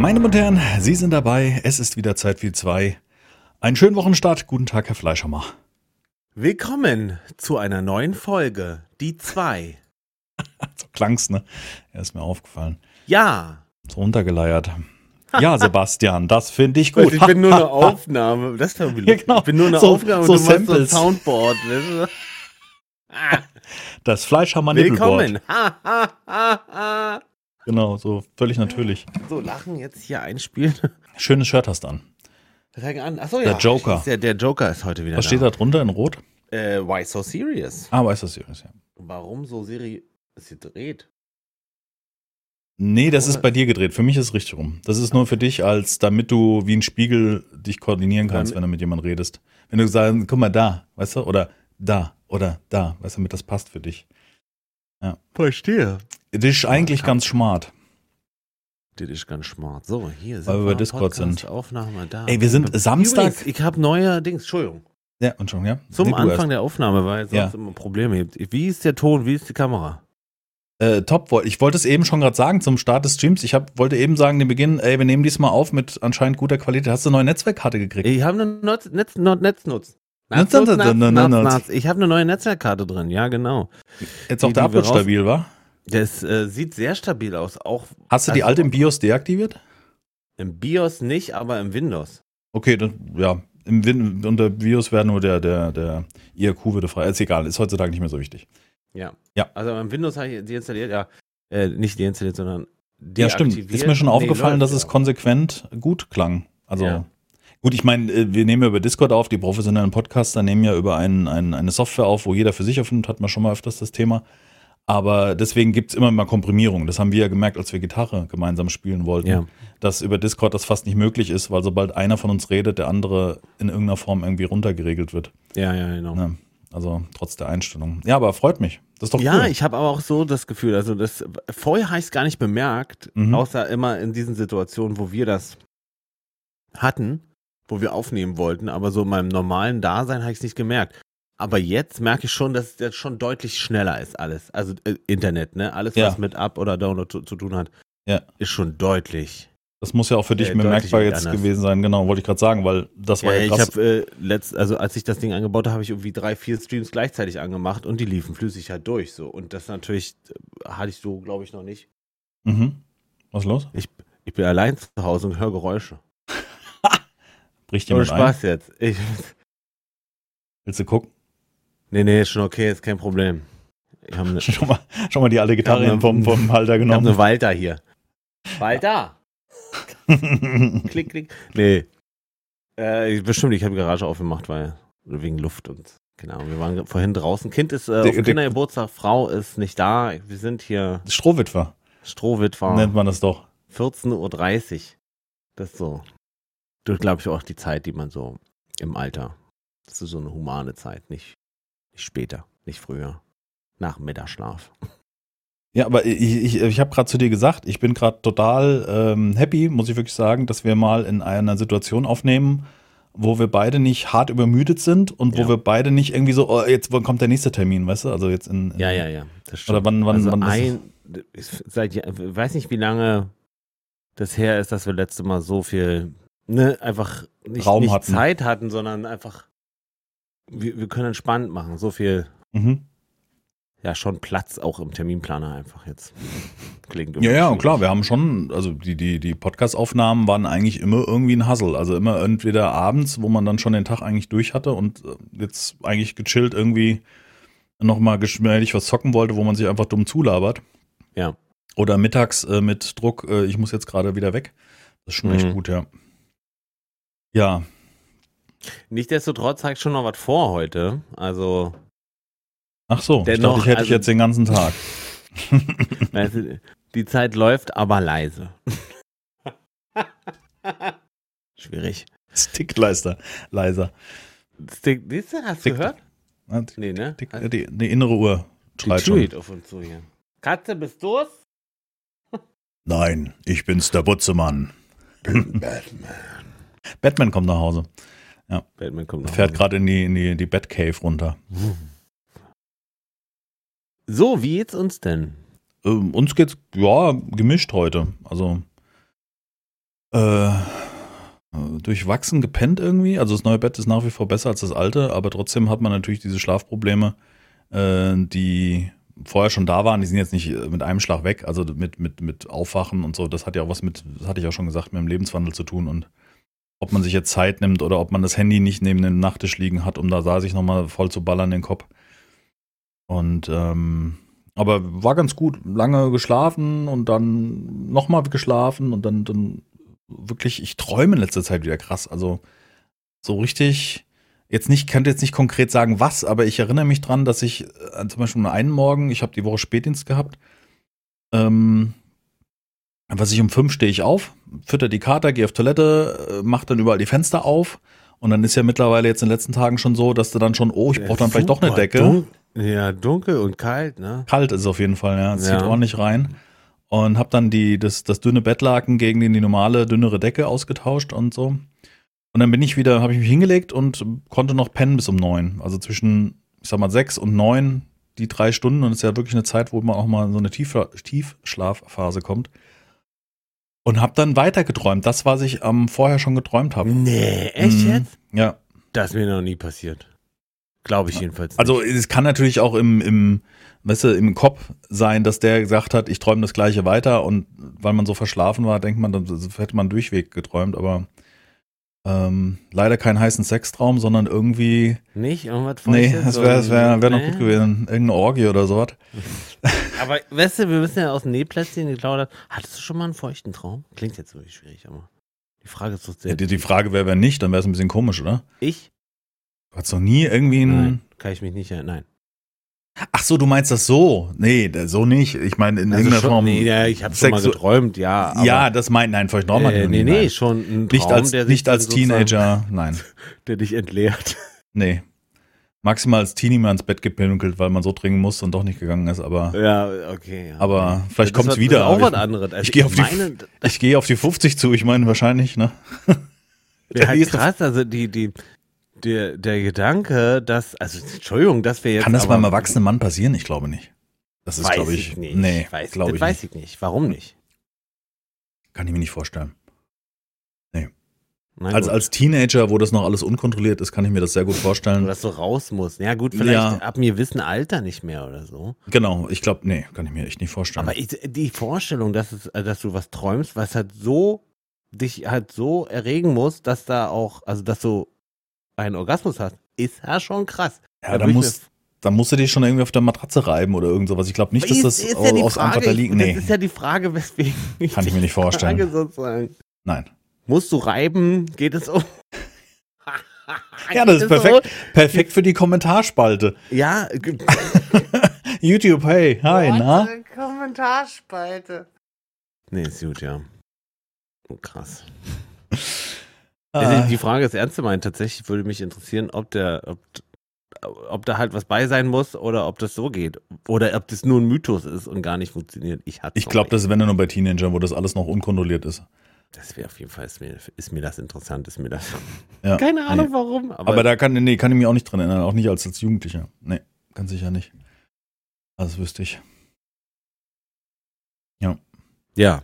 Meine Damen und Herren, Sie sind dabei. Es ist wieder Zeit für zwei. Einen schönen Wochenstart. Guten Tag, Herr Fleischhammer. Willkommen zu einer neuen Folge, die zwei. so klang's, ne? Er ist mir aufgefallen. Ja. So runtergeleiert. Ja, Sebastian, das finde ich gut. Ich bin nur eine Aufnahme. Das ist ja, genau. Ich bin nur eine so, Aufnahme so und du machst so ein Samples. Soundboard. Das Fleischhammer Willkommen. Ha, ha, ha, ha. Genau, so völlig natürlich. So, Lachen jetzt hier einspielen. Schönes Shirt hast du an. Fang an. Achso, Der ja. Joker. Der, der Joker ist heute wieder Was da. steht da drunter in Rot? Äh, why so serious? Ah, weiß das serious, ja. Warum so seriös? Es gedreht. Nee, das ist bei dir gedreht. Für mich ist es richtig rum. Das ist nur für dich, als damit du wie ein Spiegel dich koordinieren kannst, wenn du mit jemandem redest. Wenn du sagst, guck mal da, weißt du, oder da, oder da, weißt du, damit das passt für dich. Verstehe. Das ist eigentlich ganz smart. Das ist ganz smart. So, hier sind Weil wir bei Discord sind. Aufnahme da. Ey, wir sind Samstag- Übrigens, ich habe neue Dings. Entschuldigung. Ja, und schon, ja. Zum Nee, Anfang der Aufnahme, weil es Ja. sonst immer Probleme gibt. Wie ist der Ton, wie ist die Kamera? Äh, top, ich wollte es eben schon gerade sagen zum Start des Streams. Ich hab, wollte eben sagen, den Beginn, ey, wir nehmen diesmal auf mit anscheinend guter Qualität. Hast du eine neue Netzwerkkarte gekriegt? Ich habe eine Netz, Netz, Netznutz. Netz- Netz- Netz. Ich habe eine neue Netzwerkkarte drin, ja genau. Jetzt auch die- der die wir Upload stabil, war? Das äh, sieht sehr stabil aus. Auch Hast du die Also- alte im BIOS deaktiviert? im BIOS nicht, aber im Windows. Okay, dann, ja. Im Win unter BIOS wäre nur der, der, der IRQ würde frei. Ist egal, ist heutzutage nicht mehr so wichtig. Ja. Ja. Also im Windows habe ich deinstalliert, ja. Äh, nicht deinstalliert, sondern Ja, stimmt. deaktiviert. Ist mir schon Nee, aufgefallen, dass läuft es konsequent gut klang. Also, Ja. Gut, ich meine, äh, wir nehmen ja über Discord auf, die professionellen Podcaster nehmen ja über ein, ein, eine Software auf, wo jeder für sich aufnimmt, hat man schon mal öfters das Thema. Aber deswegen gibt's immer mal Komprimierung. Das haben wir ja gemerkt, als wir Gitarre gemeinsam spielen wollten, Ja. dass über Discord das fast nicht möglich ist, weil sobald einer von uns redet, der andere in irgendeiner Form irgendwie runtergeregelt wird. Ja, ja, genau. Ja, also trotz der Einstellung. Ja, aber freut mich. Das ist doch Ja, cool. ich habe aber auch so das Gefühl, also das vorher habe ich es gar nicht bemerkt, Mhm. außer immer in diesen Situationen, wo wir das hatten, wo wir aufnehmen wollten, aber so in meinem normalen Dasein habe ich es nicht gemerkt. Aber jetzt merke ich schon, dass das schon deutlich schneller ist alles. Also äh, Internet, ne? Alles, Ja. was mit Up oder Download zu, zu tun hat, Ja. ist schon deutlich. Das muss ja auch für dich Äh, bemerkbar jetzt anders. gewesen sein. Genau, wollte ich gerade sagen, weil das war Ja, ja, ich krass. habe äh, letzt, also als ich das Ding angebaut habe, habe ich irgendwie drei, vier Streams gleichzeitig angemacht und die liefen flüssig halt durch so. Und das natürlich äh, hatte ich so, glaube ich, noch nicht. mhm. Was ist los? Ich bin allein zu Hause und höre Geräusche. Bricht Ohne jemand ein? Spaß jetzt. Ich, Willst du gucken? nee, nee, ist schon okay, ist kein Problem. Ich habe eine, Schon mal, schon mal die alte Gitarre Ich hab ne- vom, vom Halter ich hab eine genommen. Walter hier. Walter! Klick, klick. Nee. Äh, bestimmt, ich habe die Garage aufgemacht, weil wegen Luft und Ahnung. Wir waren vorhin draußen. Kind ist äh, der- Kindergeburtstag, Frau ist nicht da. Wir sind hier Strohwitwer Strohwitwer. nennt man das doch. 14.30 Uhr. Das ist so. Das glaube ich auch die Zeit, die man so im Alter. Das ist so eine humane Zeit, nicht, nicht später, nicht früher. Nach Mittagsschlaf. Ja, aber ich, ich, ich habe gerade zu dir gesagt, ich bin gerade total ähm, happy, muss ich wirklich sagen, dass wir mal in einer Situation aufnehmen, wo wir beide nicht hart übermüdet sind und wo Ja. wir beide nicht irgendwie so, oh, jetzt wann kommt der nächste Termin, weißt du? Also jetzt in, in Ja, ja, ja. Das Oder wann- wann- also wann ein, seit, weiß nicht, wie lange das her ist, dass wir letzte Mal so viel, ne, einfach nicht, Raum nicht hatten. Zeit hatten, sondern einfach, wir, wir können entspannt machen. So viel, Mhm. ja, schon Platz auch im Terminplaner einfach jetzt. Klingt Ja, ja, klar, wir haben schon, also die, die, die Podcast-Aufnahmen waren eigentlich immer irgendwie ein Hassel. Also immer entweder abends, wo man dann schon den Tag eigentlich durch hatte und äh, jetzt eigentlich gechillt irgendwie nochmal geschmeidig was zocken wollte, wo man sich einfach dumm zulabert. Ja. Oder mittags äh, mit Druck, äh, ich muss jetzt gerade wieder weg. Das ist schon echt Mhm. gut, ja. Ja, Nichtsdestotrotz habe ich schon noch was vor heute. Also, ach so, ich Dennoch, dachte, ich hätte also- jetzt den ganzen Tag. weißt du, die Zeit läuft, aber leise. Schwierig. Stickleister, leiser. Stick, siehst du, hast Stick- du gehört? Die, Nee, ne? die, die, die innere Uhr schreit schon. Auf uns zu hier. Katze, bist du's? Nein, ich bin's, der Butzemann. Batman kommt nach Hause. Batman kommt noch. Fährt gerade in die, in die, die Batcave runter. So, wie geht's uns denn? Ähm, uns geht's, ja, gemischt heute. Also, Äh, durchwachsen gepennt irgendwie. Also das neue Bett ist nach wie vor besser als das alte, aber trotzdem hat man natürlich diese Schlafprobleme, äh, die vorher schon da waren. Die sind jetzt nicht äh, mit einem Schlag weg. Also mit, mit, mit Aufwachen und so. Das hat ja auch was mit, das hatte ich auch schon gesagt, mit dem Lebenswandel zu tun und ob man sich jetzt Zeit nimmt oder ob man das Handy nicht neben dem Nachttisch liegen hat, um da sah sich nochmal voll zu ballern den Kopf. Und ähm, aber war ganz gut, lange geschlafen und dann nochmal geschlafen und dann, dann wirklich, ich träume in letzter Zeit wieder krass. Also so richtig, jetzt nicht, könnte jetzt nicht konkret sagen, was, aber ich erinnere mich dran, dass ich äh, zum Beispiel einen Morgen, ich habe die Woche Spätdienst gehabt, ähm, was ich um fünf stehe ich auf, fütter die Kater, gehe auf Toilette, äh, mach dann überall die Fenster auf. Und dann ist ja mittlerweile jetzt in den letzten Tagen schon so, dass du dann schon, oh, ich brauche dann vielleicht doch eine Decke. Dun ja, dunkel und kalt, ne? Kalt ist es auf jeden Fall, ja. Es Ja. zieht ordentlich rein. Und hab dann die, das, das dünne Bettlaken gegen die, die normale, dünnere Decke ausgetauscht und so. Und dann bin ich wieder, habe ich mich hingelegt und konnte noch pennen bis um neun. Also zwischen, ich sag mal, sechs und neun, die drei Stunden. Und es ist ja wirklich eine Zeit, wo man auch mal in so eine Tief Tiefschlafphase kommt. Und hab dann weiter geträumt. Das, was ich ähm, vorher schon geträumt habe. Nee, echt Mhm. jetzt? Ja. Das ist mir noch nie passiert. Glaube ich jedenfalls nicht. Also es kann natürlich auch im, im, weißt du, im Kopf sein, dass der gesagt hat, ich träume das gleiche weiter und weil man so verschlafen war, denkt man, dann hätte man Durchweg geträumt, aber ähm, leider keinen heißen Sextraum, sondern irgendwie, nicht? Irgendwas nee, Feuchtes? das wäre wär, wär noch Nee? gut gewesen. Irgendeine Orgie oder sowas. Aber weißt du, wir müssen ja aus dem Nähplätzchen geplaudert. Hattest du schon mal einen feuchten Traum? Klingt jetzt wirklich schwierig, aber die Frage ist so sehr. Die, die Frage wäre, wer nicht, dann wäre es ein bisschen komisch, oder? ich? Du hast noch nie irgendwie ein. Nein, kann ich mich nicht erinnern. Nein. Ach so, du meinst das so? Nee, so nicht. Ich meine, in Also irgendeiner schon, Form. nee, ja, ich habe schon mal geträumt, ja. Ja, das meint, nein, vielleicht noch mal äh, nee, nee, schon ein Traum, Nicht als, nicht als Teenager, nein. Der dich entleert. Nee. Maximal als Teenie mal ins Bett gepinkelt, weil man so dringend muss und doch nicht gegangen ist, aber Ja, okay. Ja. Aber vielleicht Das kommt's war- wieder, Das ist auch was ich- anderes. Also ich gehe auf die- meine, ich gehe auf die 50 zu, ich meine wahrscheinlich, ne? wäre halt krass, also die, die, der, der Gedanke, dass, also Entschuldigung, dass wir jetzt. Kann das aber, beim erwachsenen Mann passieren? Ich glaube nicht. Das ist, glaube ich, nicht. nee, weiß, glaube das ich weiß nicht. ich nicht. Warum nicht? Kann ich mir nicht vorstellen. Nein, Als, gut. als Teenager, wo das noch alles unkontrolliert ist, kann ich mir das sehr gut vorstellen. das so raus muss. Ja, gut, vielleicht Ja. ab einem gewissen Alter nicht mehr oder so. Genau, ich glaube, nee, kann ich mir echt nicht vorstellen. Aber ich, die Vorstellung, dass, es, äh, dass du was träumst, was halt so, dich halt so erregen muss, dass da auch, also dass du einen Orgasmus hast, ist ja schon krass. ja, da da ich musst, du dich schon irgendwie auf der Matratze reiben oder irgend sowas. Ich glaube nicht, dass Ist- das ist ja die aus einfach Frage, da liegt. Nee, Das ist ja die Frage, weswegen ich Kann ich mir nicht vorstellen. Frage sozusagen. nein. Musst du reiben? Geht es um? Ja, das ist perfekt. Perfekt für die Kommentarspalte. Ja, YouTube, hey, hi, na? Kommentarspalte. nee, ist gut, ja. Oh, Krass. Ah, Die- Die Frage ist ernst gemeint. Tatsächlich würde mich interessieren, ob der, ob, ob da halt was bei sein muss oder ob das so geht. Oder ob das nur ein Mythos ist und gar nicht funktioniert. Ich ich glaube, das ist wenn nur bei Teenagern, wo das alles noch unkontrolliert ist. Das wäre auf jeden Fall, ist mir, ist mir das interessant, ist mir das. Ja. Keine Ahnung Nee. warum, aber, Aber da kann, nee, kann ich mich auch nicht dran erinnern, auch nicht als, als Jugendlicher. Nee, ganz sicher nicht. Das wüsste ich. ja.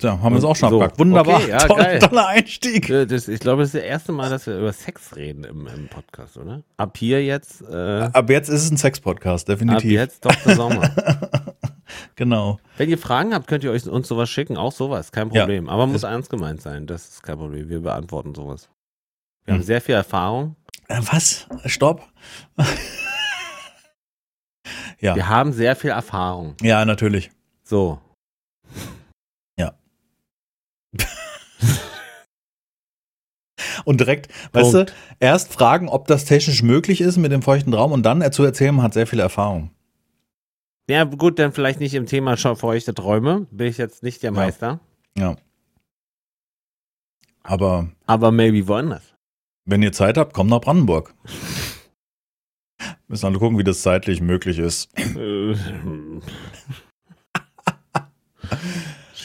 So, haben wir es auch schon So, abgehakt. Wunderbar. okay, ja, Toll, geil. toller Einstieg. Äh, Das, ich glaube, das ist das erste Mal, dass wir über Sex reden im, im Podcast, oder? Ab hier jetzt, äh, Ab jetzt ist es ein Sex-Podcast, ab definitiv. jetzt Dr. Sommer. genau. Wenn ihr Fragen habt, könnt ihr euch uns sowas schicken, auch sowas, kein Ja. Problem. Aber muss ernst gemeint sein, das ist kein Problem. Wir beantworten sowas. Wir Hm. haben sehr viel Erfahrung. Äh, was? Stopp. ja. Wir haben sehr viel Erfahrung. ja, natürlich. So. Und direkt, weißt Punkt. du, erst fragen, ob das technisch möglich ist mit dem feuchten Raum und dann zu erzählen, man hat sehr viel Erfahrung. Ja, gut, dann vielleicht nicht im Thema schon feuchte Träume. Bin ich jetzt nicht der Meister. Ja. Aber Aber maybe woanders. wenn ihr Zeit habt, kommt nach Brandenburg. Müssen alle gucken, wie das zeitlich möglich ist.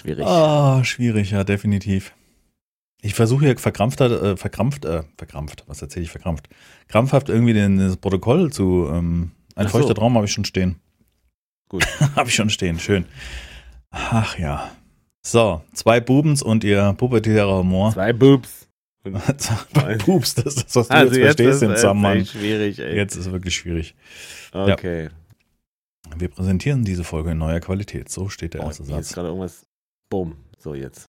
Schwierig. Ah, schwierig, ja, definitiv. Ich versuche hier verkrampft, äh, verkrampft, äh, verkrampft, was erzähle ich, verkrampft, krampfhaft irgendwie den, das Protokoll zu, ähm, ein Ach so. feuchter Traum habe ich schon stehen. Gut. habe ich schon stehen, schön. Ach ja. So, zwei Bubens und ihr pubertärer Humor. Zwei Boobs. zwei Bubs, das ist das, was du Also jetzt verstehst ist im Zusammenhang. echt schwierig, ey. Jetzt ist es wirklich schwierig. Okay. Wir präsentieren diese Folge in neuer Qualität. So steht der Oh, erste ist Satz. gerade irgendwas. Bumm. So, jetzt.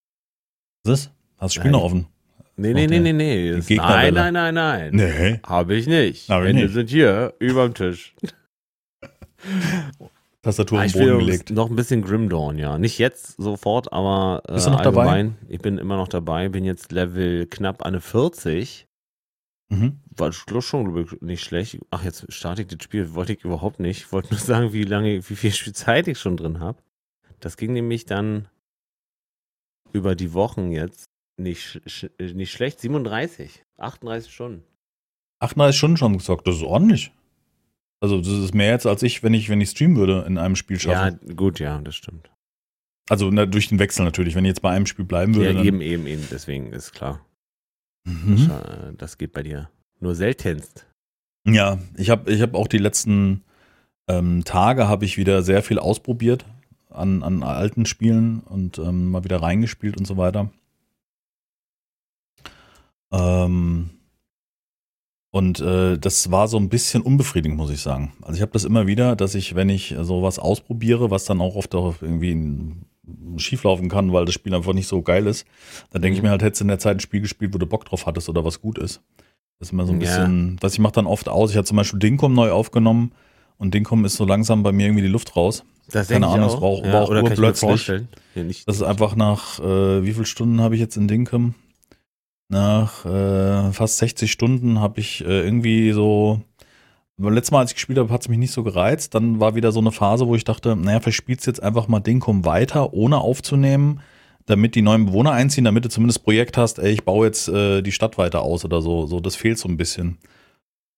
Was ist? Hast du Spiel Nein. noch offen? Nee, nee, nee, nee, nee. Nein, nein, nein, nein. Nee. Habe ich nicht. Hab ich Hände nicht. sind hier, überm Tisch. Tastatur Ah, am Boden gelegt. noch ein bisschen Grim Dawn, ja. Nicht jetzt sofort, aber äh, Bist du noch dabei? allgemein. Ich bin immer noch dabei, bin jetzt Level knapp an eine 40. Mhm. War schluss schon nicht schlecht. Ach, jetzt starte ich das Spiel, wollte ich überhaupt nicht. Ich wollte nur sagen, wie lange, wie viel Spielzeit ich schon drin habe. Das ging nämlich dann über die Wochen jetzt nicht, sch sch- nicht schlecht. 37, 38 Stunden. 38 Stunden schon gesagt, das ist ordentlich. Also das ist mehr jetzt als ich, wenn ich, wenn ich streamen würde in einem Spiel Ja, schaffen. gut, ja, das stimmt. Also na, durch den Wechsel natürlich. Wenn ich jetzt bei einem Spiel bleiben würde, Ja, eben, eben, eben, deswegen ist klar. Mhm. Scha- Das geht bei dir. Nur seltenst. Ja, ich habe ich hab auch die letzten ähm, Tage habe ich wieder sehr viel ausprobiert an, an alten Spielen und ähm, mal wieder reingespielt und so weiter. Ähm, und äh, das war so ein bisschen unbefriedigend, muss ich sagen. Also ich habe das immer wieder, dass ich, wenn ich sowas ausprobiere, was dann auch oft auch irgendwie schieflaufen kann, weil das Spiel einfach nicht so geil ist, dann denke ich Mhm. mir halt, hättest du in der Zeit ein Spiel gespielt, wo du Bock drauf hattest oder was gut ist. Das ist immer so ein Ja. bisschen, was ich mache dann oft aus. Ich hatte zum Beispiel Dinkum neu aufgenommen und Dinkum ist so langsam bei mir irgendwie die Luft raus. Das Keine Ahnung, es auch. war auch- ja, war auch oder kann ich mir urplötzlich. vorstellen. Ja, nicht, Das ist einfach nach, äh, wie viele Stunden habe ich jetzt in Dinkum? Nach äh, fast 60 Stunden habe ich äh, irgendwie so, beim letzten Mal, als ich gespielt habe, hat es mich nicht so gereizt. Dann war wieder so eine Phase, wo ich dachte, naja, vielleicht spielst du jetzt einfach mal Dinkum weiter, ohne aufzunehmen, damit die neuen Bewohner einziehen, damit du zumindest Projekt hast, ey, ich baue jetzt äh, die Stadt weiter aus oder so. So, das fehlt so ein bisschen.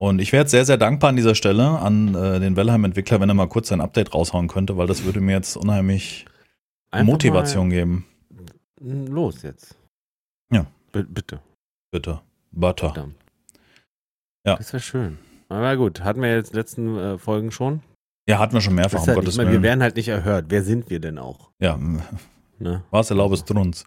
Und ich wäre jetzt sehr, sehr dankbar an dieser Stelle an äh, den Wellheim-Entwickler, wenn er mal kurz ein Update raushauen könnte, weil das würde mir jetzt unheimlich Einfach Motivation geben. Los jetzt. Ja. B bitte. Bitte. Butter. Verdammt. Ja. Das wäre schön. Aber gut, hatten wir jetzt letzten äh, Folgen schon. Ja, hatten wir schon mehrfach, um halt, Gottes meine, wir Willen. werden halt nicht erhört. Wer sind wir denn auch? Ja, Ne? was erlaubest du uns?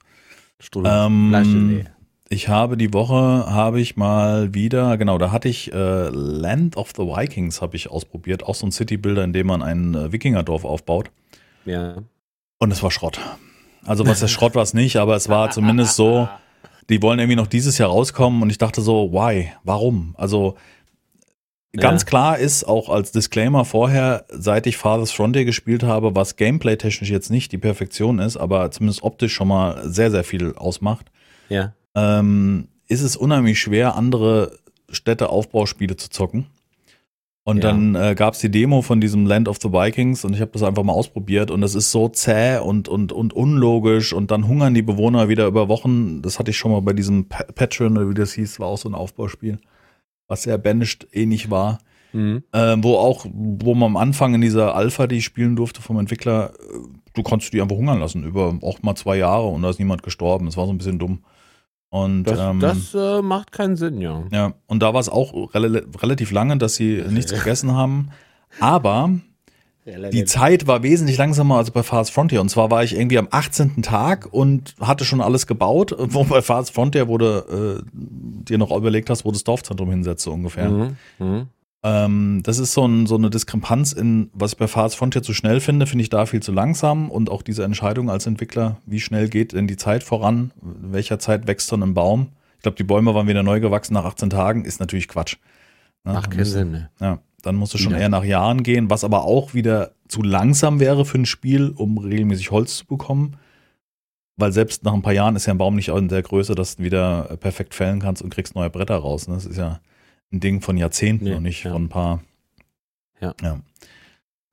Stunde. Ähm, Flasche, nee. Ich habe die Woche, habe ich mal wieder, genau, da hatte ich äh, Land of the Vikings habe ich ausprobiert, auch so ein City-Builder, in dem man ein äh, Wikingerdorf aufbaut. Ja. Und es war Schrott. Also was der Schrott war es nicht, aber es war zumindest so, die wollen irgendwie noch dieses Jahr rauskommen und ich dachte so, why? Warum? Also ganz Ja. klar ist auch als Disclaimer vorher, seit ich Father's Frontier gespielt habe, was gameplay-technisch jetzt nicht die Perfektion ist, aber zumindest optisch schon mal sehr, sehr viel ausmacht, Ja. Ähm, ist es unheimlich schwer, andere Städteaufbauspiele zu zocken. Und Ja. dann äh, gab es die Demo von diesem Land of the Vikings und ich habe das einfach mal ausprobiert und es ist so zäh und, und, und unlogisch und dann hungern die Bewohner wieder über Wochen. Das hatte ich schon mal bei diesem Pa- Patreon oder wie das hieß, war auch so ein Aufbauspiel, was sehr banished ähnlich war. Mhm. Ähm, wo auch, wo man am Anfang in dieser Alpha, die ich spielen durfte vom Entwickler, äh, du konntest die einfach hungern lassen über auch mal zwei Jahre und da ist niemand gestorben. Das war so ein bisschen dumm. Und Das, ähm, das äh, macht keinen Sinn, ja. ja, und da war es auch rel relativ lange, dass sie nichts gegessen haben. Aber die Zeit war wesentlich langsamer als bei Fast Frontier. Und zwar war ich irgendwie am 18. Tag und hatte schon alles gebaut, wo bei Fast Frontier wurde äh, dir noch überlegt hast, wo das Dorfzentrum hinsetzt, so ungefähr. Mhm. Ähm, das ist so, ein, so eine Diskrepanz in, was ich bei Fast Frontier zu schnell finde, finde ich da viel zu langsam und auch diese Entscheidung als Entwickler, wie schnell geht denn die Zeit voran, in welcher Zeit wächst dann ein Baum. Ich glaube, die Bäume waren wieder neu gewachsen nach 18 Tagen, ist natürlich Quatsch. Ne? Macht keinen Sinn, ne? Ja, dann musst du schon Wieder. eher nach Jahren gehen, was aber auch wieder zu langsam wäre für ein Spiel, um regelmäßig Holz zu bekommen. Weil selbst nach ein paar Jahren ist ja ein Baum nicht in der Größe, dass du wieder perfekt fällen kannst und kriegst neue Bretter raus. Ne? Das ist ja ein Ding von Jahrzehnten Nee, und nicht ja. von ein paar. Ja. ja.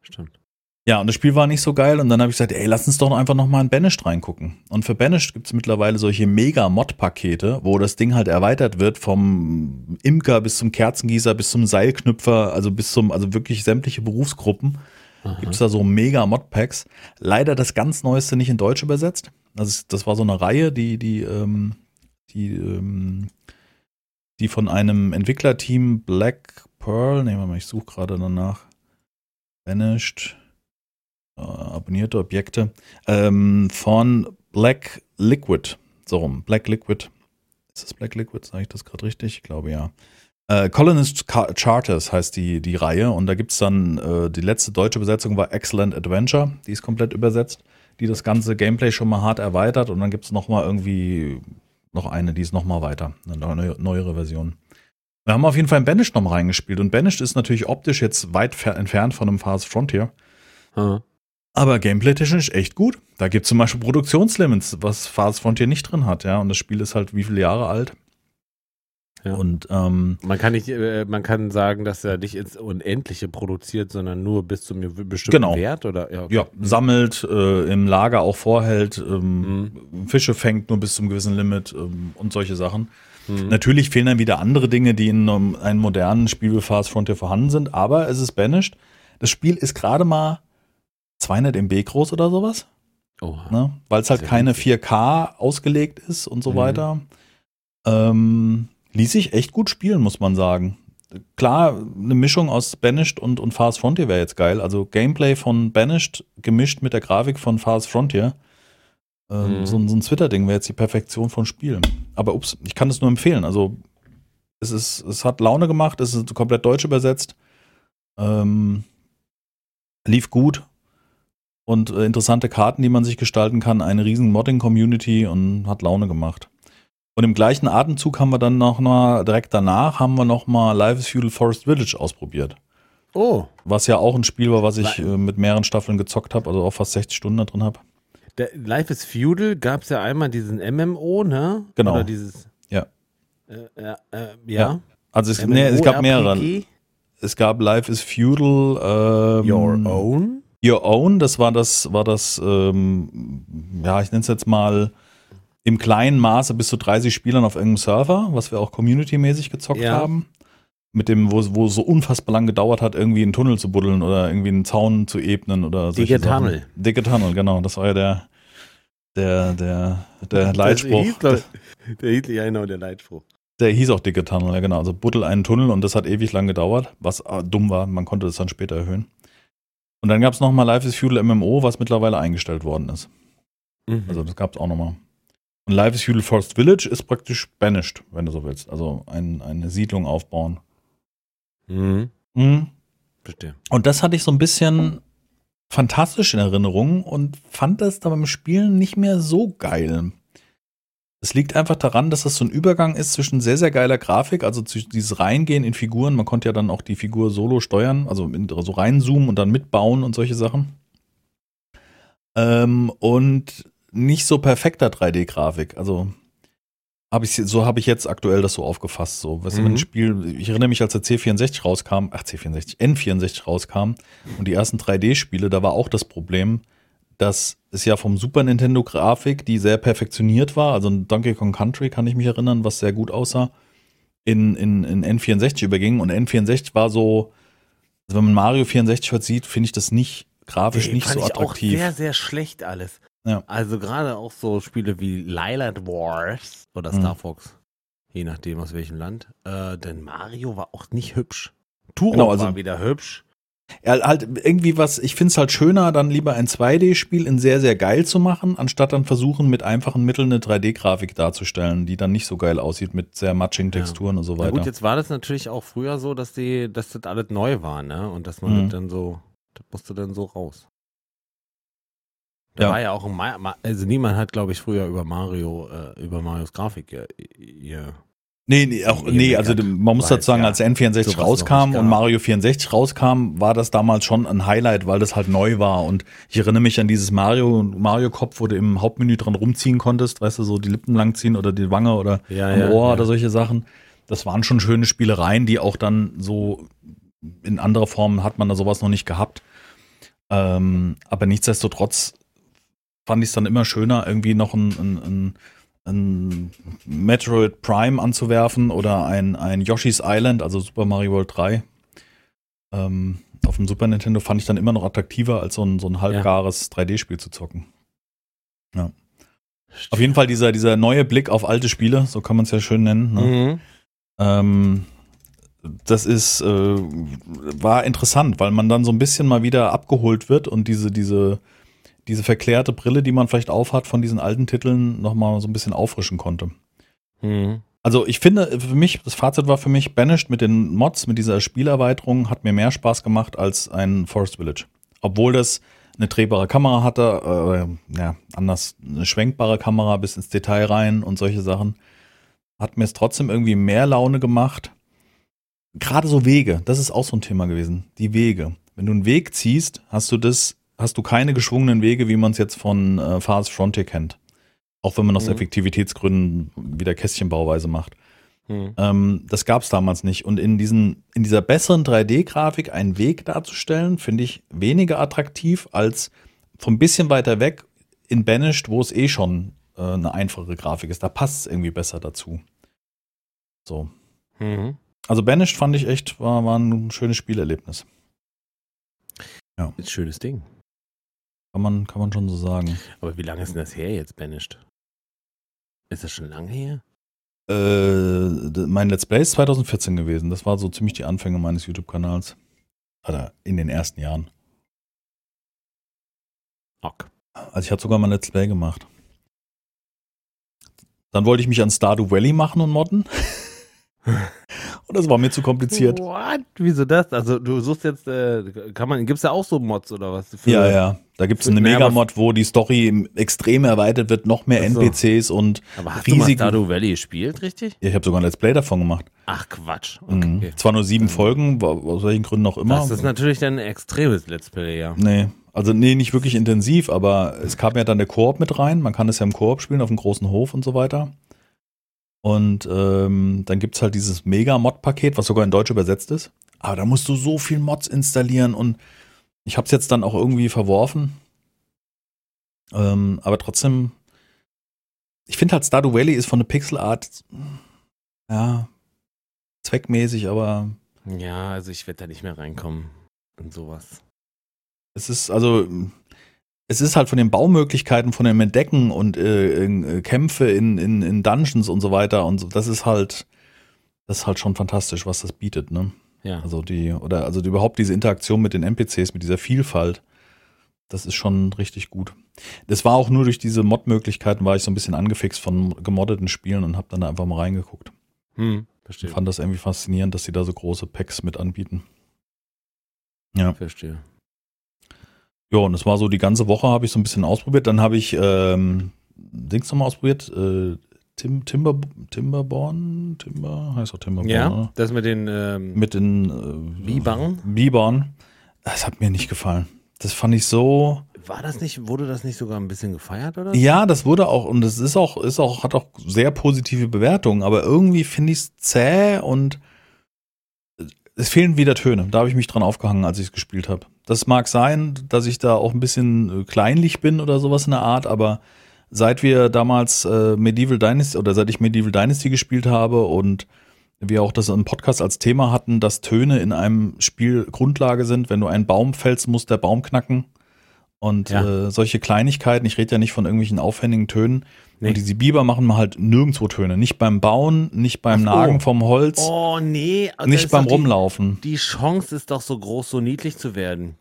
Stimmt. Ja, und das Spiel war nicht so geil und dann habe ich gesagt, ey, lass uns doch einfach noch mal in Banished reingucken. Und für Banished gibt es mittlerweile solche Mega-Mod-Pakete, wo das Ding halt erweitert wird vom Imker bis zum Kerzengießer bis zum Seilknüpfer, also bis zum, also wirklich sämtliche Berufsgruppen. Gibt es da so mega Modpacks. Leider das ganz Neueste nicht in Deutsch übersetzt. Das, ist, das war so eine Reihe, die, die, ähm, die, ähm, die von einem Entwicklerteam Black Pearl, nehmen wir mal, ich suche gerade danach. Vanished, äh, abonnierte Objekte, ähm, von Black Liquid. So rum. Black Liquid. Ist das Black Liquid? Sage ich das gerade richtig? Ich glaube ja. Äh, Colonist Charters heißt die, die Reihe und da gibt es dann, äh, die letzte deutsche Besetzung war Excellent Adventure, die ist komplett übersetzt, die das ganze Gameplay schon mal hart erweitert und dann gibt es nochmal irgendwie noch eine, die ist nochmal weiter, eine neue, neuere Version. Wir haben auf jeden Fall in Banished nochmal reingespielt und Banished ist natürlich optisch jetzt weit entfernt von einem Fast Frontier. Hm. Aber gameplay-technisch echt gut. Da gibt es zum Beispiel Produktionslimits, was Fast Frontier nicht drin hat, ja. Und das Spiel ist halt wie viele Jahre alt? Ja. Und ähm, man kann nicht, äh, man kann sagen, dass er nicht ins Unendliche produziert, sondern nur bis zu einem bestimmten genau. Wert oder ja, okay. ja sammelt, äh, im Lager auch vorhält, ähm, mhm. Fische fängt nur bis zum gewissen Limit ähm, und solche Sachen. Mhm. Natürlich fehlen dann wieder andere Dinge, die in einem, einem modernen Spiel wie Fast Frontier vorhanden sind, aber es ist banished. Das Spiel ist gerade mal 200 MB groß oder sowas. Oh. Ne? Weil es halt keine 4K ausgelegt ist und so mhm. weiter. Ähm, ließ sich echt gut spielen, muss man sagen. Klar, eine Mischung aus Banished und, und Fast Frontier wäre jetzt geil. Also Gameplay von Banished gemischt mit der Grafik von Fast Frontier. Ähm, mhm. so, so, ein Twitter-Ding wäre jetzt die Perfektion von Spielen. Aber ups, ich kann das nur empfehlen. Also es ist, es hat Laune gemacht, es ist komplett deutsch übersetzt. Ähm, lief gut und äh, interessante Karten, die man sich gestalten kann, eine riesen Modding-Community und hat Laune gemacht. Und im gleichen Atemzug haben wir dann noch mal, direkt danach haben wir noch mal Life is Feudal Forest Village ausprobiert. Oh. Was ja auch ein Spiel war, was ich äh, mit mehreren Staffeln gezockt habe, also auch fast 60 Stunden da drin habe. Life is Feudal gab es ja einmal diesen MMO, ne? Genau. Oder dieses. Ja. Äh, äh, ja. ja. Also es, nee, es gab mehrere. Es gab Life is Feudal. Ähm, Your Own? Your Own, das war das, war das, ähm, ja, ich nenne es jetzt mal im kleinen Maße bis zu 30 Spielern auf irgendeinem Server, was wir auch community-mäßig gezockt ja. haben. Mit dem, wo, wo es so unfassbar lang gedauert hat, irgendwie einen Tunnel zu buddeln oder irgendwie einen Zaun zu ebnen oder so. Dicke Tunnel. Dicke Tunnel, genau. Das war ja der, der, der, der Leitspruch. Hieß, der, der hieß ja genau der Leitspruch. Der hieß auch Dicke Tunnel, ja genau. Also buddel einen Tunnel und das hat ewig lang gedauert, was äh, dumm war. Man konnte das dann später erhöhen. Und dann gab es nochmal Life is Feudal MMO, was mittlerweile eingestellt worden ist. Mhm. Also das gab es auch nochmal. Und Life is Feudal Forest Village ist praktisch banished, wenn du so willst. Also ein, eine Siedlung aufbauen. Mhm. Mhm. Verstehe. Und das hatte ich so ein bisschen fantastisch in Erinnerung und fand das dann beim Spielen nicht mehr so geil. Es liegt einfach daran, dass das so ein Übergang ist zwischen sehr, sehr geiler Grafik, also dieses Reingehen in Figuren. Man konnte ja dann auch die Figur solo steuern, also so reinzoomen und dann mitbauen und solche Sachen. Ähm, und nicht so perfekter 3D-Grafik. Also habe ich so habe ich jetzt aktuell das so aufgefasst. So, was mhm. ein Spiel, ich erinnere mich, als der C64 rauskam, ach C64, N64 rauskam und die ersten 3D-Spiele, da war auch das Problem, dass es ja vom Super Nintendo Grafik, die sehr perfektioniert war, also Donkey Kong Country kann ich mich erinnern, was sehr gut aussah, in, in, in N64 überging und N64 war so, also wenn man Mario 64 heute sieht, finde ich das nicht grafisch nee, nicht so attraktiv. Auch sehr, sehr schlecht alles. Ja. Also gerade auch so Spiele wie Lylat Wars oder mhm. Star Fox, je nachdem aus welchem Land. Äh, denn Mario war auch nicht hübsch. Turok genau, also, war wieder hübsch. Ja, halt irgendwie was, ich finde es halt schöner, dann lieber ein 2D-Spiel in sehr, sehr geil zu machen, anstatt dann versuchen, mit einfachen Mitteln eine 3D-Grafik darzustellen, die dann nicht so geil aussieht mit sehr matschigen Texturen ja. und so weiter. Ja gut, jetzt war das natürlich auch früher so, dass die, dass das alles neu war, ne? Und dass man mhm. dann so, das musste dann so raus. Da ja. war ja auch ein Ma also niemand hat, glaube ich, früher über Mario, äh, über Marios Grafik ja, ja Nee, nee, auch, nee, also man muss dazu sagen, als N64 rauskam und Mario 64 rauskam, war das damals schon ein Highlight, weil das halt neu war. Und ich erinnere mich an dieses Mario, Mario-Kopf, wo du im Hauptmenü dran rumziehen konntest, weißt du, so die Lippen langziehen oder die Wange oder ja, am ja, Ohr ja. oder solche Sachen. Das waren schon schöne Spielereien, die auch dann so in anderer Form hat man da sowas noch nicht gehabt. Ähm, aber nichtsdestotrotz fand ich es dann immer schöner, irgendwie noch ein, ein, ein, ein, Metroid Prime anzuwerfen oder ein, ein Yoshi's Island, also Super Mario World 3. Ähm, auf dem Super Nintendo fand ich dann immer noch attraktiver, als so ein, so ein halbgares ja. 3D-Spiel zu zocken. Ja. Auf jeden Fall dieser, dieser neue Blick auf alte Spiele, so kann man es ja schön nennen. Ne? Mhm. Ähm, das ist, äh, war interessant, weil man dann so ein bisschen mal wieder abgeholt wird und diese, diese, diese verklärte Brille, die man vielleicht aufhat von diesen alten Titeln, nochmal so ein bisschen auffrischen konnte. Mhm. Also ich finde, für mich, das Fazit war für mich, Banished mit den Mods, mit dieser Spielerweiterung, hat mir mehr Spaß gemacht als ein Forest Village. Obwohl das eine drehbare Kamera hatte, äh, ja, anders, eine schwenkbare Kamera bis ins Detail rein und solche Sachen, hat mir es trotzdem irgendwie mehr Laune gemacht. Gerade so Wege, das ist auch so ein Thema gewesen. Die Wege. Wenn du einen Weg ziehst, hast du das, hast du keine geschwungenen Wege, wie man es jetzt von äh, Fast Frontier kennt. Auch wenn man aus Mhm. Effektivitätsgründen wieder Kästchenbauweise macht. Mhm. Ähm, das gab es damals nicht. Und in, diesen, in dieser besseren 3D-Grafik einen Weg darzustellen, finde ich weniger attraktiv als von ein bisschen weiter weg in Banished, wo es eh schon äh, eine einfache Grafik ist. Da passt es irgendwie besser dazu. So. Mhm. Also Banished fand ich echt, war, war ein schönes Spielerlebnis. Ist ein schönes Ding. Kann man, kann man schon so sagen. Aber wie lange ist denn das her jetzt, Banished? Ist das schon lange her? Äh, mein Let's Play ist 2014 gewesen. Das war so ziemlich die Anfänge meines YouTube-Kanals. Oder in den ersten Jahren. Ok. Also ich hatte sogar mal Let's Play gemacht. Dann wollte ich mich an Stardew Valley machen und modden. und das war mir zu kompliziert. What? Wieso das? Also du suchst jetzt, äh, kann man, gibt's da auch so Mods oder was? Für- Ja, ja. Da gibt es eine Megamod, wo die Story extrem erweitert wird, noch mehr Ach so. NPCs und Aber hast du mal. Stardew Valley gespielt, richtig? Ja, ich habe sogar ein Let's Play davon gemacht. Ach Quatsch. Mhm. Okay. Zwar nur sieben Folgen, wa- aus welchen Gründen auch immer. Das ist natürlich dann ein extremes Let's Play, ja. Nee, also nee, nicht wirklich intensiv, aber es kam ja dann der Koop mit rein. Man kann es ja im Koop spielen, auf dem großen Hof und so weiter. Und ähm, dann gibt's halt dieses Mega-Mod-Paket, was sogar in Deutsch übersetzt ist. Aber da musst du so viel Mods installieren und ich habe es jetzt dann auch irgendwie verworfen. Ähm, aber trotzdem, ich finde halt Stardew Valley ist von der Pixelart, ja, zweckmäßig, aber Ja, also ich werde da nicht mehr reinkommen in sowas. Es ist also, es ist halt von den Baumöglichkeiten, von dem Entdecken und äh, in, äh, Kämpfe in, in, in Dungeons und so weiter und so, das ist halt, das ist halt schon fantastisch, was das bietet, ne? Ja. Also die, oder also die, überhaupt diese Interaktion mit den NPCs, mit dieser Vielfalt, das ist schon richtig gut. Das war auch nur durch diese Mod-Möglichkeiten, war ich so ein bisschen angefixt von gemoddeten Spielen und habe dann da einfach mal reingeguckt. Hm, Ich verstehe. fand das irgendwie faszinierend, dass sie da so große Packs mit anbieten. Ja. Verstehe. Ja, und es war so die ganze Woche habe ich so ein bisschen ausprobiert. Dann habe ich ähm, Dings nochmal ausprobiert. Äh, Tim, Timber, Timberborn? Timber? Heißt auch Timberborn, Ja, oder? das mit den ähm, Mit den äh, Bibern? Bibern. Das hat mir nicht gefallen. Das fand ich so. war das nicht, wurde das nicht sogar ein bisschen gefeiert oder? Ja, das wurde auch, und es ist auch, ist auch, hat auch sehr positive Bewertungen, aber irgendwie finde ich es zäh und es fehlen wieder Töne. Da habe ich mich dran aufgehangen, als ich es gespielt habe. Das mag sein, dass ich da auch ein bisschen äh, kleinlich bin oder sowas in der Art, aber seit wir damals äh, Medieval Dynasty oder seit ich Medieval Dynasty gespielt habe und wir auch das im Podcast als Thema hatten, dass Töne in einem Spiel Grundlage sind. Wenn du einen Baum fällst, muss der Baum knacken. Und Ja. äh, solche Kleinigkeiten, ich rede ja nicht von irgendwelchen aufwendigen Tönen. Nee. Und diese Biber machen halt nirgendwo Töne. Nicht beim Bauen, nicht beim so. Nagen vom Holz, Oh nee, also nicht beim doch die, Rumlaufen. Die Chance ist doch so groß, so niedlich zu werden.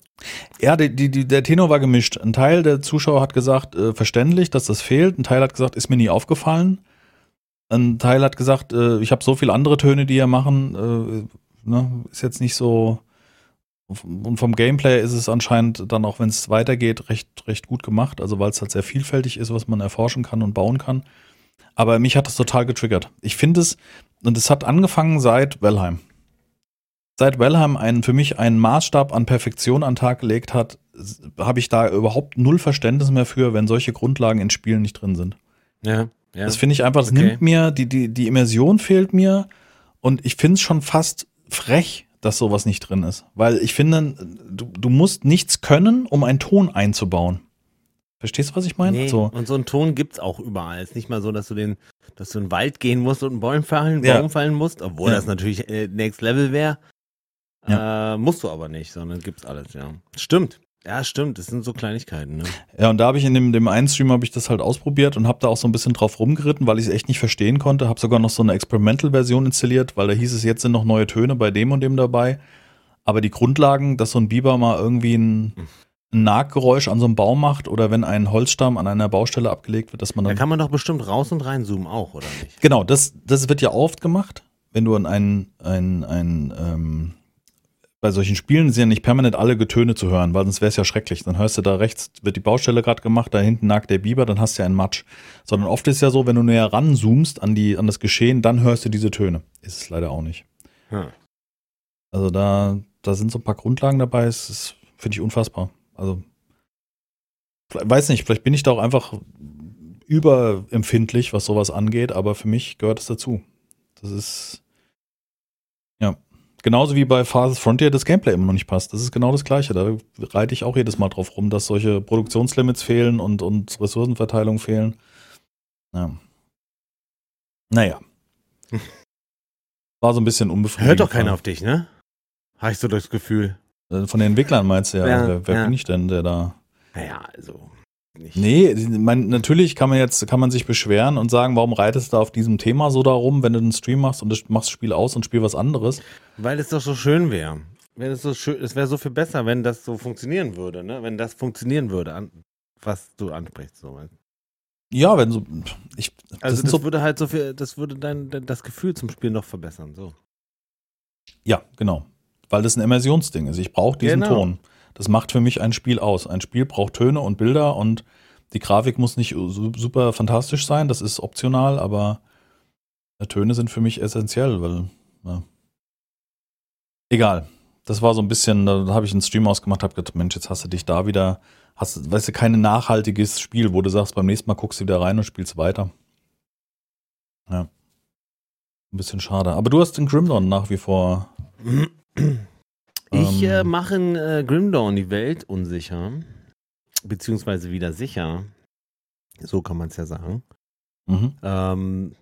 Ja, die, die, der Tenor war gemischt. Ein Teil der Zuschauer hat gesagt, äh, verständlich, dass das fehlt. Ein Teil hat gesagt, ist mir nie aufgefallen. Ein Teil hat gesagt, äh, ich habe so viele andere Töne, die ja machen. Äh, ne, ist jetzt nicht so. Und vom Gameplay ist es anscheinend dann auch, wenn es weitergeht, recht, recht gut gemacht. Also weil es halt sehr vielfältig ist, was man erforschen kann und bauen kann. Aber mich hat das total getriggert. Ich finde es, und es hat angefangen seit Valheim seit Valheim einen, für mich einen Maßstab an Perfektion an den Tag gelegt hat, habe ich da überhaupt null Verständnis mehr für, wenn solche Grundlagen in Spielen nicht drin sind. Ja, ja. Das finde ich einfach, das Okay. nimmt mir, die, die, die Immersion fehlt mir und ich finde es schon fast frech, dass sowas nicht drin ist. Weil ich finde, du, du musst nichts können, um einen Ton einzubauen. Verstehst du, was ich meine? Nee, So. Und so einen Ton gibt's auch überall. Es ist nicht mal so, dass du den, dass du in den Wald gehen musst und einen Baum fallen, Ja. Baum fallen musst, obwohl Ja. das natürlich äh, Next Level wäre. Äh, musst du aber nicht, sondern gibt's alles, ja. Stimmt. Ja, stimmt. Das sind so Kleinigkeiten, ne? Ja, und da habe ich in dem, dem einen Stream habe ich das halt ausprobiert und habe da auch so ein bisschen drauf rumgeritten, weil ich es echt nicht verstehen konnte. Habe sogar noch so eine Experimental-Version installiert, weil da hieß es, jetzt sind noch neue Töne bei dem und dem dabei. Aber die Grundlagen, dass so ein Biber mal irgendwie ein, ein Naggeräusch an so einem Baum macht oder wenn ein Holzstamm an einer Baustelle abgelegt wird, dass man Da dann. kann man doch bestimmt raus und reinzoomen auch, oder nicht? Genau, das, das wird ja oft gemacht, wenn du an ein, ein, ein ähm, bei solchen Spielen sind ja nicht permanent alle Getöne zu hören, weil sonst wäre es ja schrecklich. Dann hörst du da rechts, wird die Baustelle gerade gemacht, da hinten nagt der Biber, dann hast du ja einen Matsch. Sondern oft ist ja so, wenn du näher ranzoomst an, die, an das Geschehen, dann hörst du diese Töne. Ist es leider auch nicht. Hm. Also da, da sind so ein paar Grundlagen dabei, es ist, finde ich, unfassbar. Also, weiß nicht, vielleicht bin ich da auch einfach überempfindlich, was sowas angeht, aber für mich gehört es dazu. Das ist, genauso wie bei Phases Frontier das Gameplay immer noch nicht passt. Das ist genau das Gleiche. Da reite ich auch jedes Mal drauf rum, dass solche Produktionslimits fehlen und, und Ressourcenverteilung fehlen. Ja. Naja. War so ein bisschen unbefriedigend. Hört doch keiner auf dich, ne? Habe ich so das Gefühl. Äh, Von den Entwicklern meinst du ja. Ja, wer wer ja. bin ich denn, der da. Naja, also. Nicht. Nee, mein, natürlich kann man jetzt, kann man sich beschweren und sagen, warum reitest du da auf diesem Thema so darum, wenn du einen Stream machst und du machst das Spiel aus und spiel was anderes. Weil es doch so schön wäre. Wenn es so schön, es wäre so viel besser, wenn das so funktionieren würde, ne? Wenn das funktionieren würde, an, was du ansprichst, so. Ja, wenn so, ich, das Also das, so, würde halt so viel, das würde dein, das Gefühl zum Spiel noch verbessern, so. ja, genau. Weil das ein Immersionsding ist. Ich brauche diesen Genau. Ton. Das macht für mich ein Spiel aus. Ein Spiel braucht Töne und Bilder und die Grafik muss nicht su- super fantastisch sein, das ist optional, aber äh, Töne sind für mich essentiell, weil, ja. Egal. Das war so ein bisschen, da habe ich einen Stream ausgemacht, habe gedacht, Mensch, jetzt hast du dich da wieder, hast, weißt du, kein nachhaltiges Spiel, wo du sagst, beim nächsten Mal guckst du wieder rein und spielst weiter. Ja. Ein bisschen schade. Aber du hast den Grimdawn nach wie vor. Ich äh, Ähm. mache in äh, Grimdawn die Welt unsicher, beziehungsweise wieder sicher. So kann man es ja sagen. Mhm. Ähm,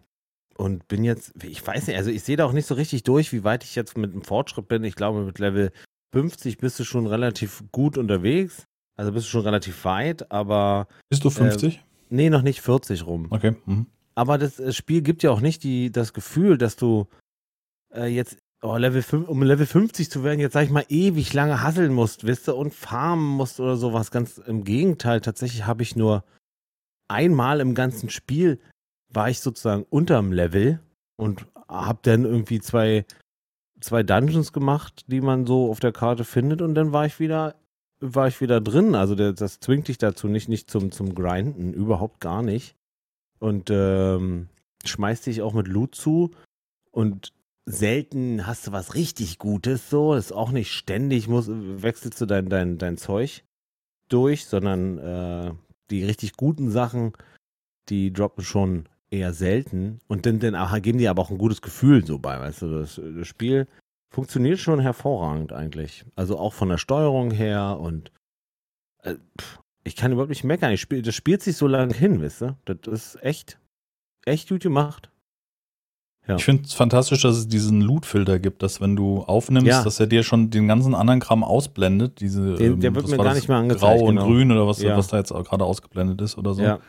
und bin jetzt, ich weiß nicht, also ich sehe da auch nicht so richtig durch, wie weit ich jetzt mit dem Fortschritt bin. Ich glaube, mit Level 50 bist du schon relativ gut unterwegs. Also bist du schon relativ weit, aber Bist du 50? nee, noch nicht 40 rum. okay. Mhm. Aber das äh, Spiel gibt ja auch nicht die, das Gefühl, dass du äh, jetzt, oh, Level 5, um Level 50 zu werden, jetzt sag ich mal, ewig lange hasseln musst, wisst ihr, und farmen musst oder sowas. Ganz im Gegenteil, tatsächlich habe ich nur einmal im ganzen Spiel war ich sozusagen unterm Level und habe dann irgendwie zwei, zwei Dungeons gemacht, die man so auf der Karte findet und dann war ich wieder war ich wieder drin. Also der, das zwingt dich dazu nicht, nicht zum, zum Grinden, überhaupt gar nicht. Und ähm, schmeißt dich auch mit Loot zu. Und selten hast du was richtig Gutes, so. Ist auch nicht ständig, muss, wechselst du dein, dein, dein Zeug durch, sondern äh, die richtig guten Sachen, die droppen schon eher selten. Und dann, dann geben die aber auch ein gutes Gefühl so bei, weißt du, das, das Spiel funktioniert schon hervorragend eigentlich. Also auch von der Steuerung her und äh, ich kann überhaupt nicht meckern. Ich spiel, das spielt sich so lange hin, wisst ihr? Das ist echt, echt gut gemacht. Ja. Ich finde es fantastisch, dass es diesen Loot-Filter gibt, dass wenn du aufnimmst, Ja. dass er dir schon den ganzen anderen Kram ausblendet. Diese, Der- der ähm, wird mir gar nicht mehr angezeigt, Grau und genau. grün oder was, Ja. was da jetzt gerade ausgeblendet ist oder so. Ja,